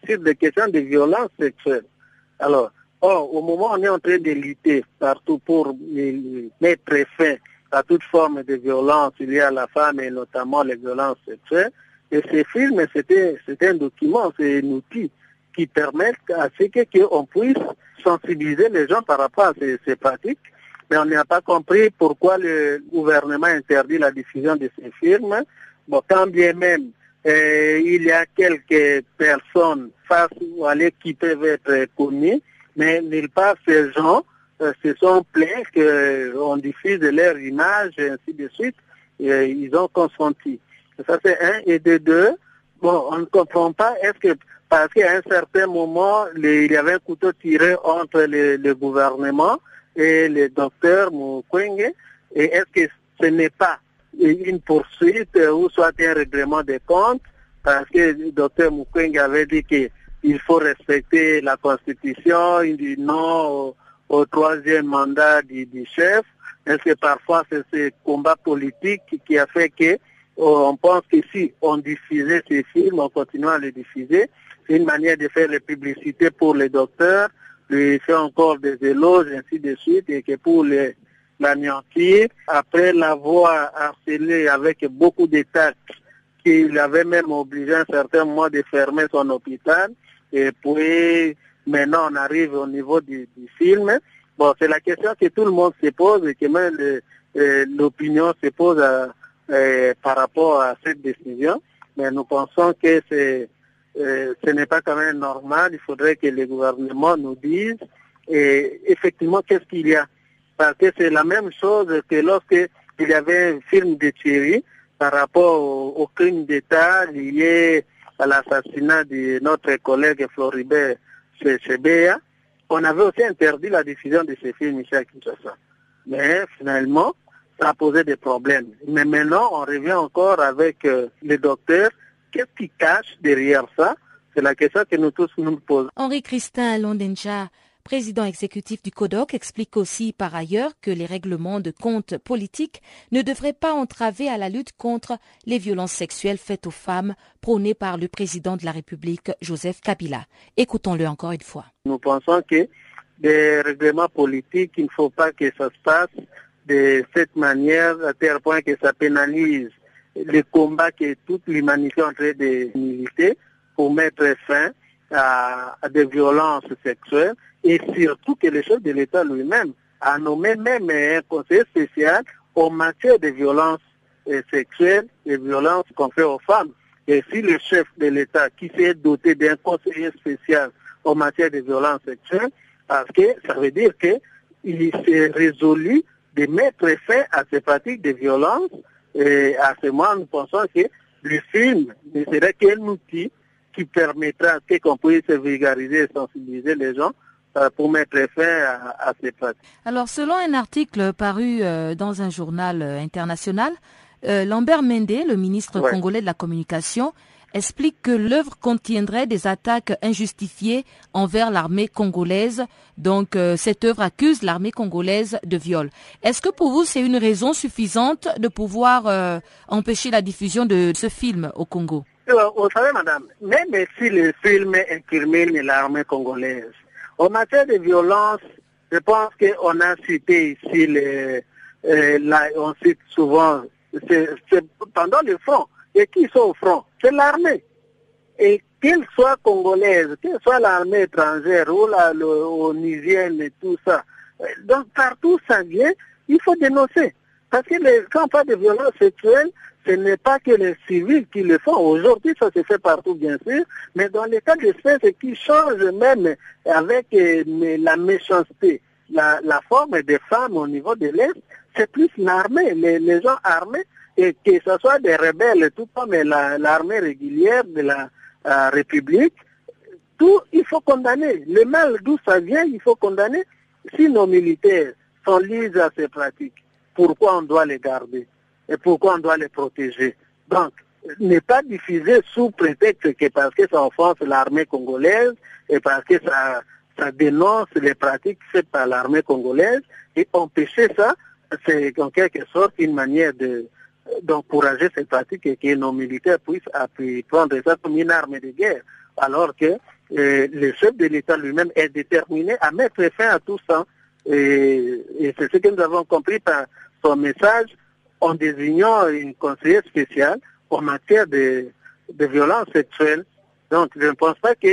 sur des questions de violence sexuelle. Alors, au moment où on est en train de lutter partout pour mettre fin à toute forme de violence liée à la femme et notamment les violences sexuelles, et ces films, c'était un document, c'est un outil qui permet à ce qu'on puisse sensibiliser les gens par rapport à ces, pratiques, mais on n'a pas compris pourquoi le gouvernement interdit la diffusion de ces films. Bon, quand bien même euh, il y a quelques personnes face ou à qui peuvent être connues, mais nulle part ces gens euh, se sont plaints qu'on diffuse leur image et ainsi de suite. Ils ont consenti. Ça c'est un. Et de deux, bon, on ne comprend pas, est-ce que parce qu'à un certain moment, il y avait un couteau tiré entre le, gouvernement et le docteur Mukwege. Et est-ce que ce n'est pas une poursuite ou soit un règlement des comptes? Parce que le docteur Mukwege avait dit qu'il faut respecter la Constitution, il dit non au, troisième mandat du, chef. Est-ce que parfois c'est ce combat politique qui a fait que on pense que si on diffusait ces films, on continue à les diffuser, une manière de faire les publicités pour les docteurs, de faire encore des éloges, ainsi de suite, et que pour les l'anéantir, après l'avoir harcelé avec beaucoup d'états qu'il avait même obligé un certain mois de fermer son hôpital, et puis maintenant on arrive au niveau du, film. Bon, c'est la question que tout le monde se pose et que même euh, l'opinion se pose euh, par rapport à cette décision. Mais nous pensons que c'est euh, ce n'est pas quand même normal. Il faudrait que le gouvernement nous dise et effectivement qu'est-ce qu'il y a? Parce que c'est la même chose que lorsque il y avait un film de Thierry par rapport au, crime d'État lié à l'assassinat de notre collègue Floribert Chebea. On avait aussi interdit la diffusion de ce film ici à Kinshasa. Mais finalement, ça a posé des problèmes. Mais maintenant, on revient encore avec euh, les docteurs Qu'est-ce qui cache derrière ça C'est la question que nous tous nous posons. Henri Christin Londenja, président exécutif du CODOC, explique aussi par ailleurs que les règlements de compte politiques ne devraient pas entraver à la lutte contre les violences sexuelles faites aux femmes prônées par le président de la République, Joseph Kabila. Écoutons-le encore une fois. Nous pensons que des règlements politiques, il ne faut pas que ça se passe de cette manière à tel point que ça pénalise le combat que toute l'humanité est en train de militer pour mettre fin à, des violences sexuelles et surtout que le chef de l'État lui-même a nommé même un conseiller spécial en matière de violences euh, sexuelles et violences qu'on fait aux femmes. Et si le chef de l'État qui s'est doté d'un conseiller spécial en matière de violences sexuelles, parce que ça veut dire qu'il s'est résolu de mettre fin à ces pratiques de violence et à ce moment, nous pensons que le film ne serait qu'un outil qui permettra qu'on puisse vulgariser et sensibiliser les gens euh, pour mettre fin à, ces pratiques. Alors, selon un article paru euh, dans un journal euh, international, Lambert Mende, le ministre congolais de la Communication, explique que l'œuvre contiendrait des attaques injustifiées envers l'armée congolaise. Donc euh, cette œuvre accuse l'armée congolaise de viol. Est-ce que pour vous c'est une raison suffisante de pouvoir euh, empêcher la diffusion de ce film au Congo? Vous savez madame, même si le film incrimine l'armée congolaise, en matière de violence, je pense qu'on a cité ici, les, euh, on cite souvent, c'est pendant le front. Qui sont au front? C'est l'armée. Et qu'elle soit congolaise, qu'elle soit l'armée étrangère ou la onisienne et tout ça, euh, donc partout ça vient, il faut dénoncer. Parce que les, quand on parle de violence sexuelle, ce n'est pas que les civils qui le font. Aujourd'hui, ça se fait partout, bien sûr, mais dans les cas d'espèce qui change même avec euh, la méchanceté, la, forme des femmes au niveau de l'Est, c'est plus l'armée, les gens armés et que ce soit des rebelles, tout comme l'armée régulière de la euh, République, tout, il faut condamner. Le mal d'où ça vient, il faut condamner. Si nos militaires sont liés à ces pratiques, pourquoi on doit les garder et pourquoi on doit les protéger? Donc, ne pas diffuser sous prétexte que parce que ça offense l'armée congolaise et parce que ça, ça dénonce les pratiques faites par l'armée congolaise et empêcher ça, c'est en quelque sorte une manière de, d'encourager cette pratique et que nos militaires puissent prendre ça comme une arme de guerre, alors que euh, le chef de l'État lui-même est déterminé à mettre fin à tout ça. Et, c'est ce que nous avons compris par son message en désignant une conseillère spéciale en matière de, de violence sexuelle. Donc, je ne pense pas que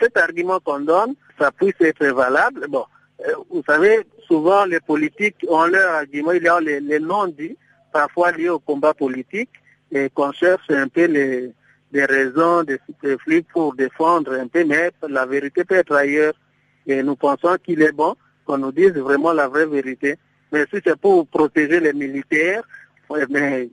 cet argument qu'on donne, ça puisse être valable. Bon, euh, vous savez, souvent les politiques ont leur argument, il y a les, les non-dits parfois lié au combat politique et qu'on cherche un peu les, raisons de ce pour défendre un peu, mais la vérité peut être ailleurs. Et nous pensons qu'il est bon qu'on nous dise vraiment la vraie vérité. Mais si c'est pour protéger les militaires, mais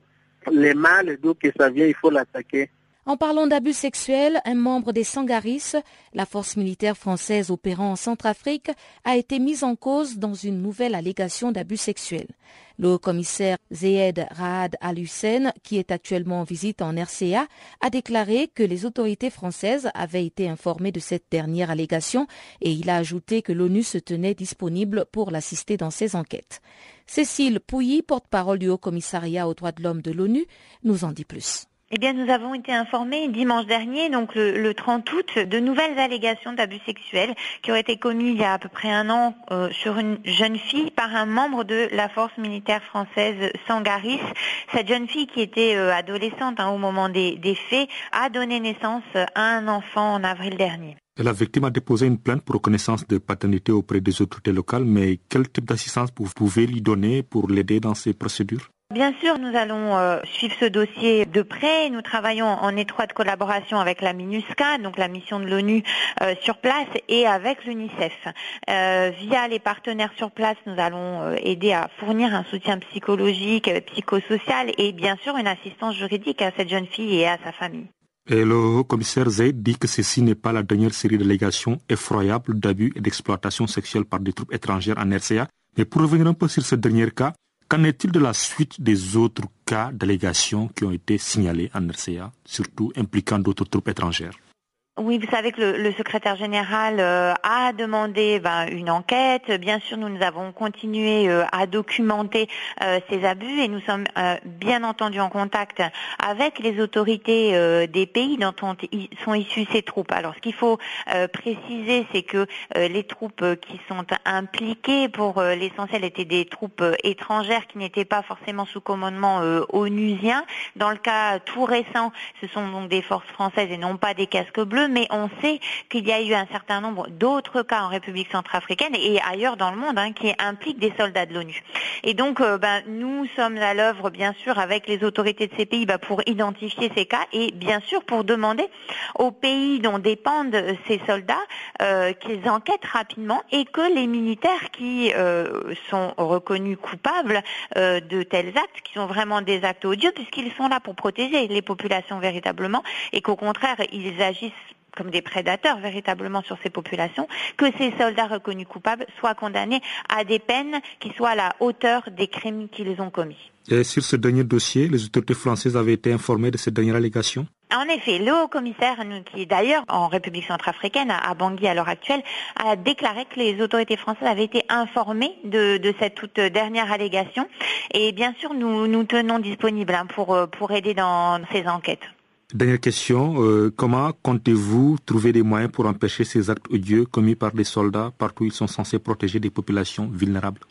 les mâles, d'où que ça vient, il faut l'attaquer. En parlant d'abus sexuels, un membre des Sangaris, la force militaire française opérant en Centrafrique, a été mis en cause dans une nouvelle allégation d'abus sexuels. Le haut-commissaire Zeyed Raad Al-Hussein, qui est actuellement en visite en RCA, a déclaré que les autorités françaises avaient été informées de cette dernière allégation et il a ajouté que l'ONU se tenait disponible pour l'assister dans ses enquêtes. Cécile Pouilly, porte-parole du Haut-Commissariat aux droits de l'homme de l'ONU, nous en dit plus. Eh bien, nous avons été informés dimanche dernier, donc le, 30 août, de nouvelles allégations d'abus sexuels qui auraient été commis il y a à peu près un an euh, sur une jeune fille par un membre de la force militaire française Sangaris. Cette jeune fille, qui était euh, adolescente hein, au moment des, des, faits, a donné naissance à un enfant en avril dernier. La victime a déposé une plainte pour reconnaissance de paternité auprès des autorités locales, mais quel type d'assistance vous pouvez lui donner pour l'aider dans ces procédures? Bien sûr, nous allons euh, suivre ce dossier de près. Nous travaillons en étroite collaboration avec la MINUSCA, donc la mission de l'ONU euh, sur place, et avec l'UNICEF. Euh, via les partenaires sur place, nous allons aider à fournir un soutien psychologique, psychosocial et bien sûr une assistance juridique à cette jeune fille et à sa famille. Et le commissaire Zaid dit que ceci n'est pas la dernière série d'allégations effroyables d'abus et d'exploitation sexuelle par des troupes étrangères en RCA. Mais pour revenir un peu sur ce dernier cas, Qu'en est-il de la suite des autres cas d'allégations qui ont été signalés en RCA, surtout impliquant d'autres troupes étrangères? Oui, vous savez que le, secrétaire général euh, a demandé ben, une enquête. Bien sûr, nous, nous avons continué euh, à documenter euh, ces abus et nous sommes bien entendu en contact avec les autorités des pays dont sont issues ces troupes. Alors, ce qu'il faut préciser, c'est que les troupes qui sont impliquées, pour l'essentiel, étaient des troupes étrangères qui n'étaient pas forcément sous commandement onusien. Dans le cas tout récent, ce sont donc des forces françaises et non pas des casques bleus mais on sait qu'il y a eu un certain nombre d'autres cas en République centrafricaine et ailleurs dans le monde hein, qui impliquent des soldats de l'ONU. Et donc, euh, ben, nous sommes à l'œuvre, bien sûr, avec les autorités de ces pays ben, pour identifier ces cas et bien sûr pour demander aux pays dont dépendent ces soldats euh, qu'ils enquêtent rapidement et que les militaires qui euh, sont reconnus coupables de tels actes, qui sont vraiment des actes odieux, puisqu'ils sont là pour protéger les populations véritablement, et qu'au contraire, ils agissent comme des prédateurs véritablement sur ces populations, que ces soldats reconnus coupables soient condamnés à des peines qui soient à la hauteur des crimes qu'ils ont commis. Et sur ce dernier dossier, les autorités françaises avaient été informées de cette dernière allégation en effet, le haut commissaire, qui est d'ailleurs en République centrafricaine, à Bangui à l'heure actuelle, a déclaré que les autorités françaises avaient été informées de, cette toute dernière allégation. Et bien sûr, nous nous tenons disponibles hein, pour, pour aider dans ces enquêtes. Dernière question, euh, comment comptez-vous trouver des moyens pour empêcher ces actes odieux commis par des soldats partout où ils sont censés protéger des populations vulnérables?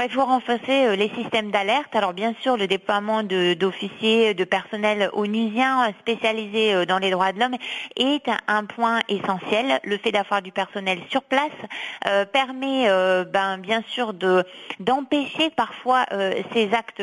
Il faut renforcer euh, les systèmes d'alerte. Alors bien sûr, le déploiement d'officiers, de, personnel onusiens euh, spécialisés euh, dans les droits de l'homme est un, point essentiel. Le fait d'avoir du personnel sur place permet ben, bien sûr d'empêcher parfois ces actes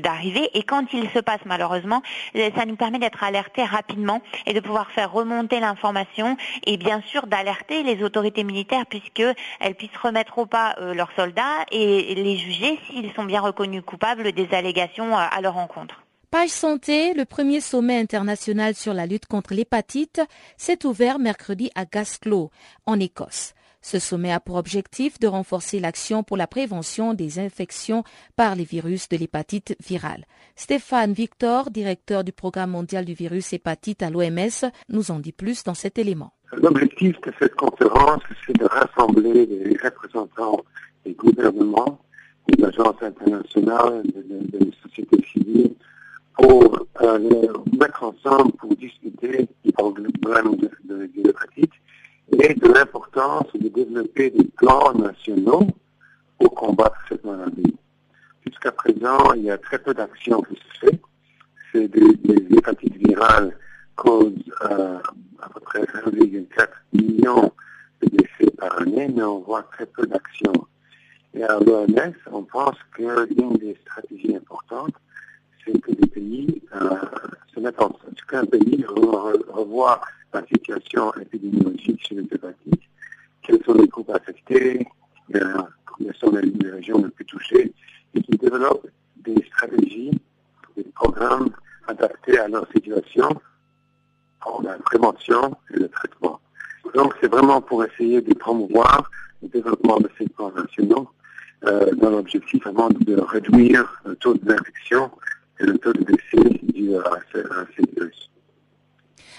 d'arriver et quand ils se passent malheureusement, ça nous permet d'être alertés rapidement et de pouvoir faire remonter l'information et bien sûr d'alerter les autorités militaires puisqu'elles puissent remettre au pas leurs soldats et les juger s'ils sont bien reconnus coupables des allégations euh, à leur encontre. Page Santé, le premier sommet international sur la lutte contre l'hépatite, s'est ouvert mercredi à Gasclow, en Écosse. Ce sommet a pour objectif de renforcer l'action pour la prévention des infections par les virus de l'hépatite virale. Stéphane Victor, directeur du programme mondial du virus hépatite à l'OMS, nous en dit plus dans cet élément. L'objectif de cette conférence, c'est de rassembler les représentants des gouvernements, des agences internationales, des, sociétés civiles, pour euh, les mettre ensemble pour discuter du problème de, de, l'hépatite et de l'importance de développer des plans nationaux pour combattre cette maladie. Jusqu'à présent, il y a très peu d'actions qui se fait. C'est des, des hépatites virales causent euh, à peu près 1,4 million de décès par année, mais on voit très peu d'actions. Et à l'OMS, on pense qu'une des stratégies importantes, c'est que les pays euh, se mettent en qu'un pays revoit la situation épidémiologique sur les hépatites, quels sont les groupes affectés, euh, quelles sont les, régions les plus touchées, et qui développe des stratégies, des programmes adaptés à leur situation la prévention et le traitement. Donc c'est vraiment pour essayer de promouvoir le développement de ces plans nationaux euh, dans l'objectif vraiment de réduire le taux d'infection et le taux de décès dû à, ces virus.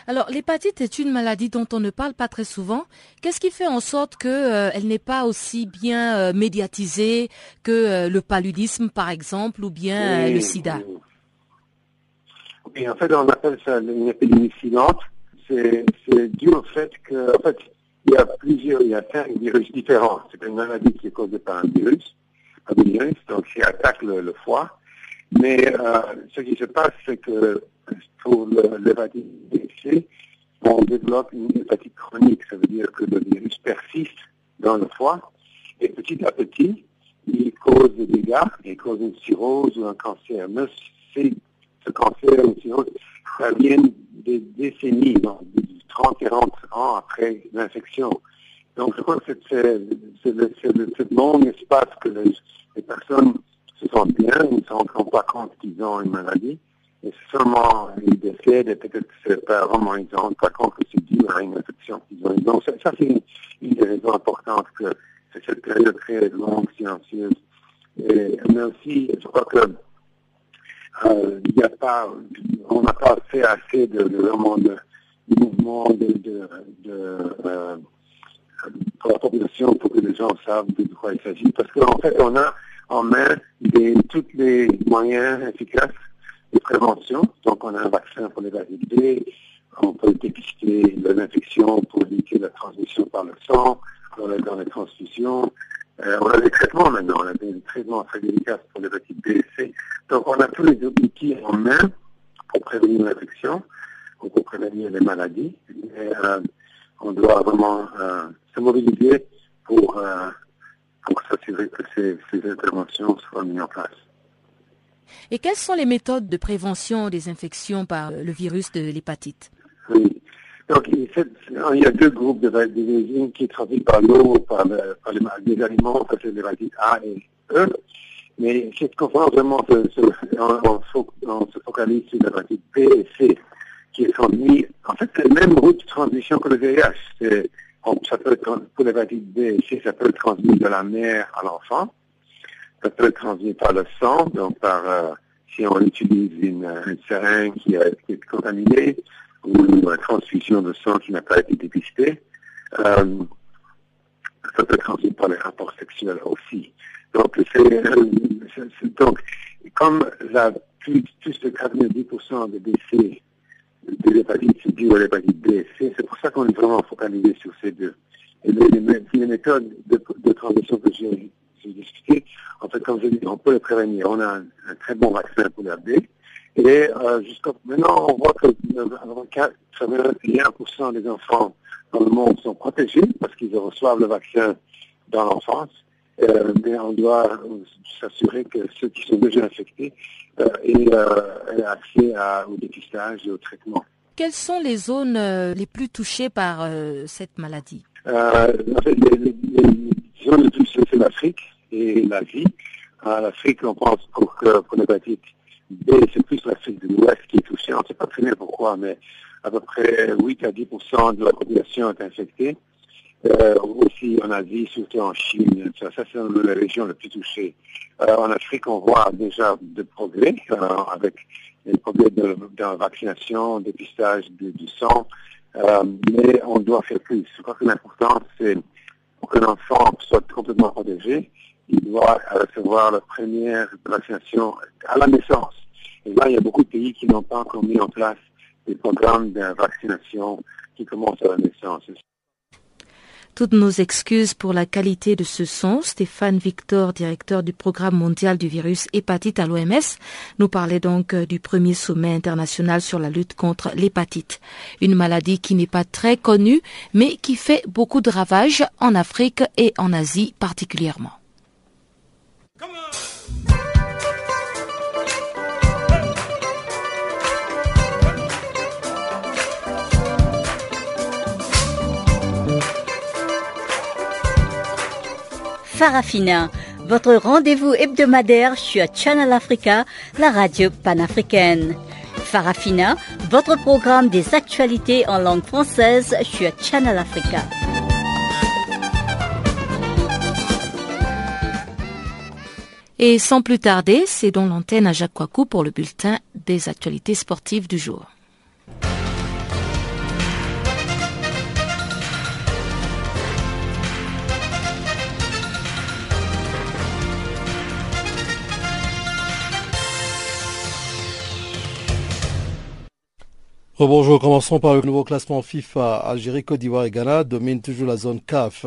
Alors, l'hépatite est une maladie dont on ne parle pas très souvent. Qu'est-ce qui fait en sorte qu'elle euh, n'est pas aussi bien euh, médiatisée que euh, le paludisme, par exemple, ou bien le sida? Oui, en fait, on appelle ça une épidémie silente. C'est dû au fait que, en fait, il y a plusieurs, il y a cinq virus différents. C'est une maladie qui est causée par un virus, un virus, donc qui attaque le, foie. Mais ce qui se passe, c'est que pour l'hépatite C, on développe une hépatite chronique. Ça veut dire que le virus persiste dans le foie et petit à petit, il cause des dégâts, il cause une cirrhose ou un cancer. Mais ce cancer ou cirrhose, ça vient des décennies, donc 30-40 ans après l'infection. Donc je crois que c'est ce long espace que les, les, personnes se sentent bien, ils ne se rendent pas compte qu'ils ont une maladie. Et seulement ils décèdent, peut-être que c'est pas vraiment, ils ne se rendent pas compte que c'est dû à une infection qu'ils ont. Donc ça, c'est une, des raisons importantes que c'est cette période très longue, silencieuse. Et, mais aussi, je crois que euh, n'y a pas, on n'a pas fait assez de, vraiment de mouvement de, euh, pour la population pour que les gens savent de quoi il s'agit. Parce qu'en fait, on a en main tous les moyens efficaces de prévention. Donc, on a un vaccin pour l'hépatite B, on peut dépister l'infection pour éviter la transmission par le sang, dans les transfusions. Euh, on a des traitements maintenant, on a des traitements très délicats pour l'hépatite B et C. Donc, on a tous les outils en main pour prévenir l'infection pour prévenir les maladies. Et, euh, on doit vraiment euh, se mobiliser pour, pour s'assurer que ces, ces interventions soient mises en place. Et quelles sont les méthodes de prévention des infections par le virus de l'hépatite? Oui. Donc, il y a deux groupes de virus qui traduisent par l'eau, par, par les, aliments, c'est l'hépatite A et E. Mais cette conférence, vraiment, on, se focalise sur l'hépatite B et C, qui est transmis. En fait, c'est la même route de transmission que le VIH. Ça peut être, pour l'hépatite B ça peut être transmis de la mère à l'enfant ça peut être transmis par le sang, donc par euh, si on utilise une, seringue qui a été contaminée ou une transfusion de sang qui n'a pas été dépistée. Euh, ça peut être transmis par les rapports sexuels aussi. Donc, c'est, donc comme la, plus, plus de 90% des décès de l'hépatite dû à l'hépatite B c'est pour ça qu'on est vraiment focalisé sur ces deux. Et les, les, méthodes de, transition que j'ai discuté. En fait, comme je dis, on peut le prévenir. On a un, très bon vaccin pour l'AB. Et euh, jusqu'à maintenant, on voit que 21% des enfants dans le monde sont protégés parce qu'ils reçoivent le vaccin dans l'enfance. Euh, mais on doit s'assurer que ceux qui sont déjà infectés euh, aient, euh, accès à, au dépistage et au traitement. Quelles sont les zones euh, les plus touchées par euh, cette maladie? En fait, les, les, les zones les plus touchées, c'est l'Afrique et l'Asie. À l'Afrique, on pense pour, que, pour l'hépatite B, c'est plus l'Afrique de l'Ouest qui est touchée. On ne sait pas très bien pourquoi, mais à peu près 8 à 10% de la population est infectée. Euh, aussi en Asie, surtout en Chine. Ça, c'est les régions les plus touchées. Euh, en Afrique, on voit déjà des progrès euh, avec les progrès de, de la vaccination, dépistage du, du sang, euh, mais on doit faire plus. Je crois que l'important, c'est pour que l'enfant soit complètement protégé, il doit recevoir la première vaccination à la naissance. Et là, il y a beaucoup de pays qui n'ont pas encore mis en place des programmes de vaccination qui commencent à la naissance. Toutes nos excuses pour la qualité de ce son. Stéphane Victor, directeur du programme mondial du virus hépatite à l'OMS, nous parlait donc euh, du premier sommet international sur la lutte contre l'hépatite. Une maladie qui n'est pas très connue, mais qui fait beaucoup de ravages en Afrique et en Asie particulièrement. Farafina, votre rendez-vous hebdomadaire sur Channel Africa, la radio panafricaine. Farafina, votre programme des actualités en langue française sur Channel Africa. Et sans plus tarder, c'est donc l'antenne à Jacques Kouakou pour le bulletin des actualités sportives du jour. Bonjour, commençons par le nouveau classement FIFA. Algérie, Côte d'Ivoire et Ghana dominent toujours la zone CAF.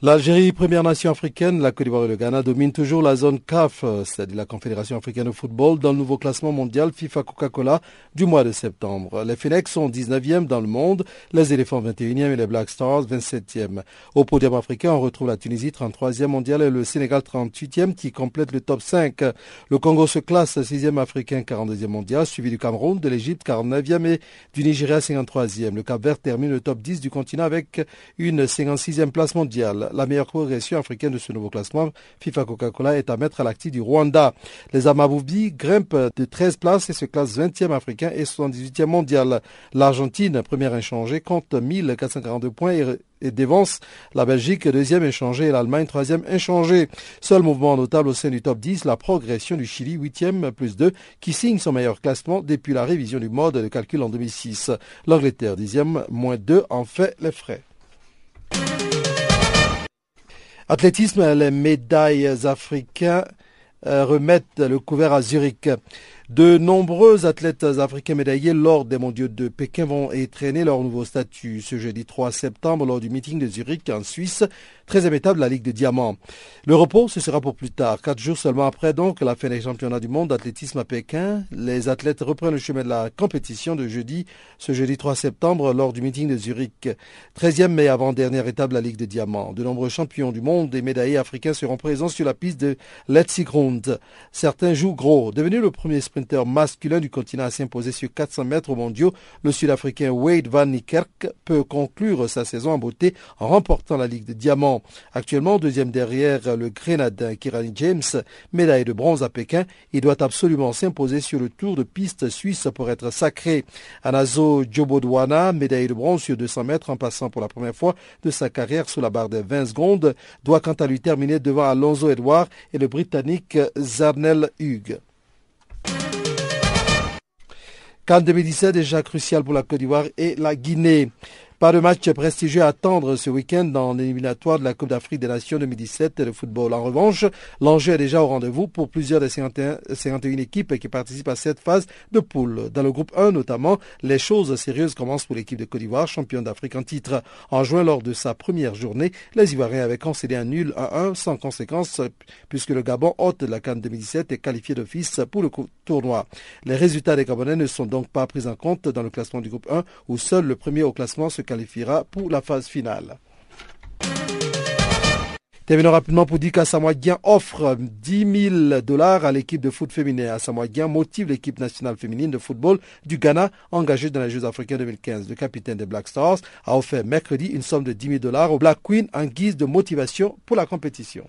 L'Algérie, première nation africaine, la Côte d'Ivoire et le Ghana dominent toujours la zone CAF, c'est-à-dire la Confédération africaine de football, dans le nouveau classement mondial FIFA Coca-Cola du mois de septembre. Les Phoenix sont 19e dans le monde, les éléphants 21e et les Black Stars 27e. Au podium africain, on retrouve la Tunisie 33e mondiale et le Sénégal 38e qui complète le top 5. Le Congo se classe 6e africain, 42e mondial, suivi du Cameroun, de l'Égypte 49e et du Nigeria 53e. Le Cap Vert termine le top 10 du continent avec une 56e place mondiale la meilleure progression africaine de ce nouveau classement, FIFA Coca-Cola est à mettre à l'actif du Rwanda. Les Amaboubi grimpent de 13 places et se classent 20e africain et 78e mondial. L'Argentine, première inchangée, compte 1442 points et dévance la Belgique, deuxième inchangée, et l'Allemagne, troisième inchangée. Seul mouvement notable au sein du top 10, la progression du Chili, huitième plus 2, qui signe son meilleur classement depuis la révision du mode de calcul en 2006. L'Angleterre, dixième, moins 2, en fait les frais. Athlétisme, les médailles africaines euh, remettent le couvert à Zurich. De nombreux athlètes africains médaillés lors des mondiaux de Pékin vont étraîner leur nouveau statut ce jeudi 3 septembre lors du meeting de Zurich en Suisse, 13e étape de la Ligue de Diamants. Le repos, ce sera pour plus tard. Quatre jours seulement après donc la fin des championnats du monde d'athlétisme à Pékin, les athlètes reprennent le chemin de la compétition de jeudi, ce jeudi 3 septembre lors du meeting de Zurich. 13e mais avant-dernière étape de la Ligue de Diamants. De nombreux champions du monde et médaillés africains seront présents sur la piste de Letzigrund. Certains jouent gros. Devenu le premier masculin du continent à s'imposer sur 400 mètres mondiaux, le Sud-Africain Wade Van Niekerk peut conclure sa saison en beauté en remportant la Ligue de Diamants. Actuellement deuxième derrière le Grenadin Kirani James, médaille de bronze à Pékin, il doit absolument s'imposer sur le tour de piste suisse pour être sacré. Anazo Jobodwana, médaille de bronze sur 200 mètres en passant pour la première fois de sa carrière sous la barre des 20 secondes, doit quant à lui terminer devant Alonso Edouard et le Britannique Zarnel Hugues. Cannes 2017 déjà crucial pour la Côte d'Ivoire et la Guinée. Pas de match prestigieux à attendre ce week-end dans l'éliminatoire de la Coupe d'Afrique des Nations 2017 de football. En revanche, l'enjeu est déjà au rendez-vous pour plusieurs des 51, 51, équipes qui participent à cette phase de poule. Dans le groupe 1 notamment, les choses sérieuses commencent pour l'équipe de Côte d'Ivoire, championne d'Afrique en titre. En juin, lors de sa première journée, les Ivoiriens avaient concédé un nul à 1 sans conséquence puisque le Gabon, hôte de la Cannes 2017, est qualifié d'office pour le tournoi. Les résultats des Gabonais ne sont donc pas pris en compte dans le classement du groupe 1 où seul le premier au classement se qualifiera pour la phase finale. Terminons rapidement pour dire qu'Assamoah offre 10 000 dollars à l'équipe de foot féminin. Assamoah motive l'équipe nationale féminine de football du Ghana engagée dans les Jeux africains 2015. Le capitaine des Black Stars a offert mercredi une somme de 10 000 dollars aux Black Queen en guise de motivation pour la compétition.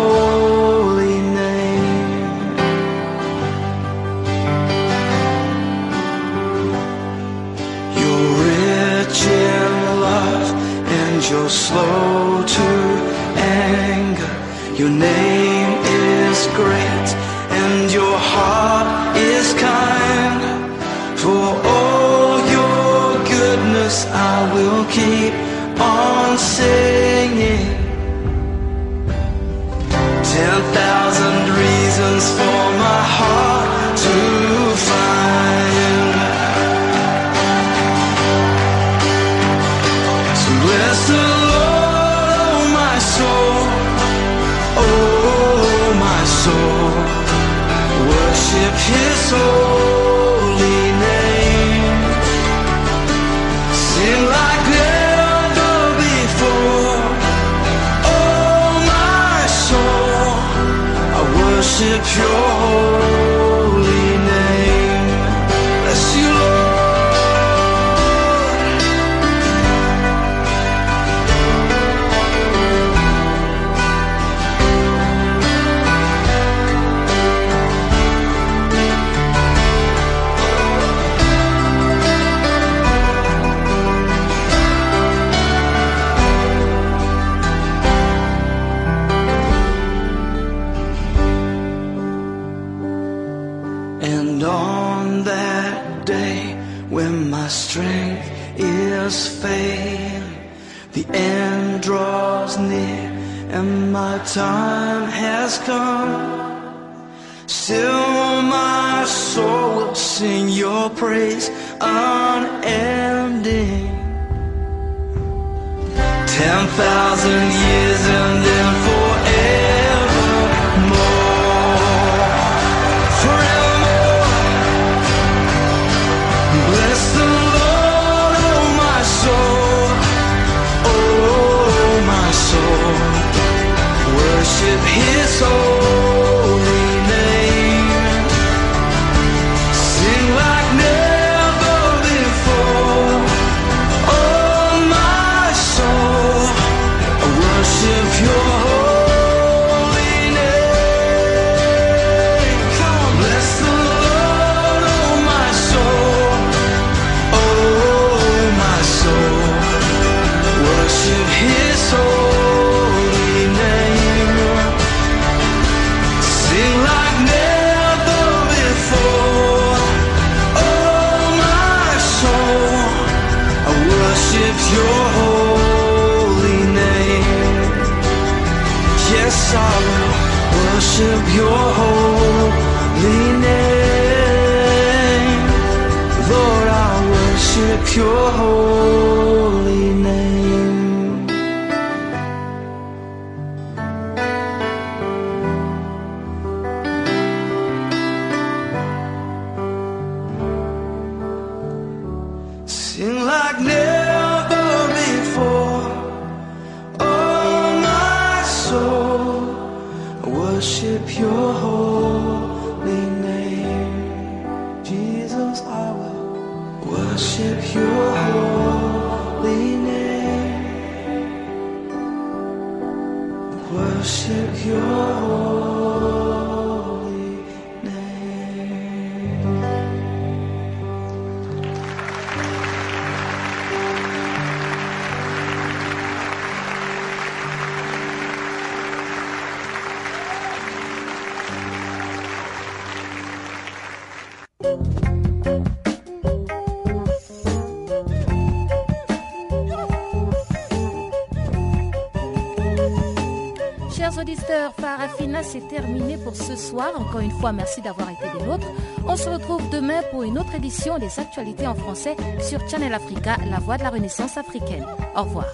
time has come. Still, my soul will sing your praise unending. Ten thousand years and then. C'est terminé pour ce soir. Encore une fois, merci d'avoir été des nôtres. On se retrouve demain pour une autre édition des actualités en français sur Channel Africa, la voix de la Renaissance africaine. Au revoir.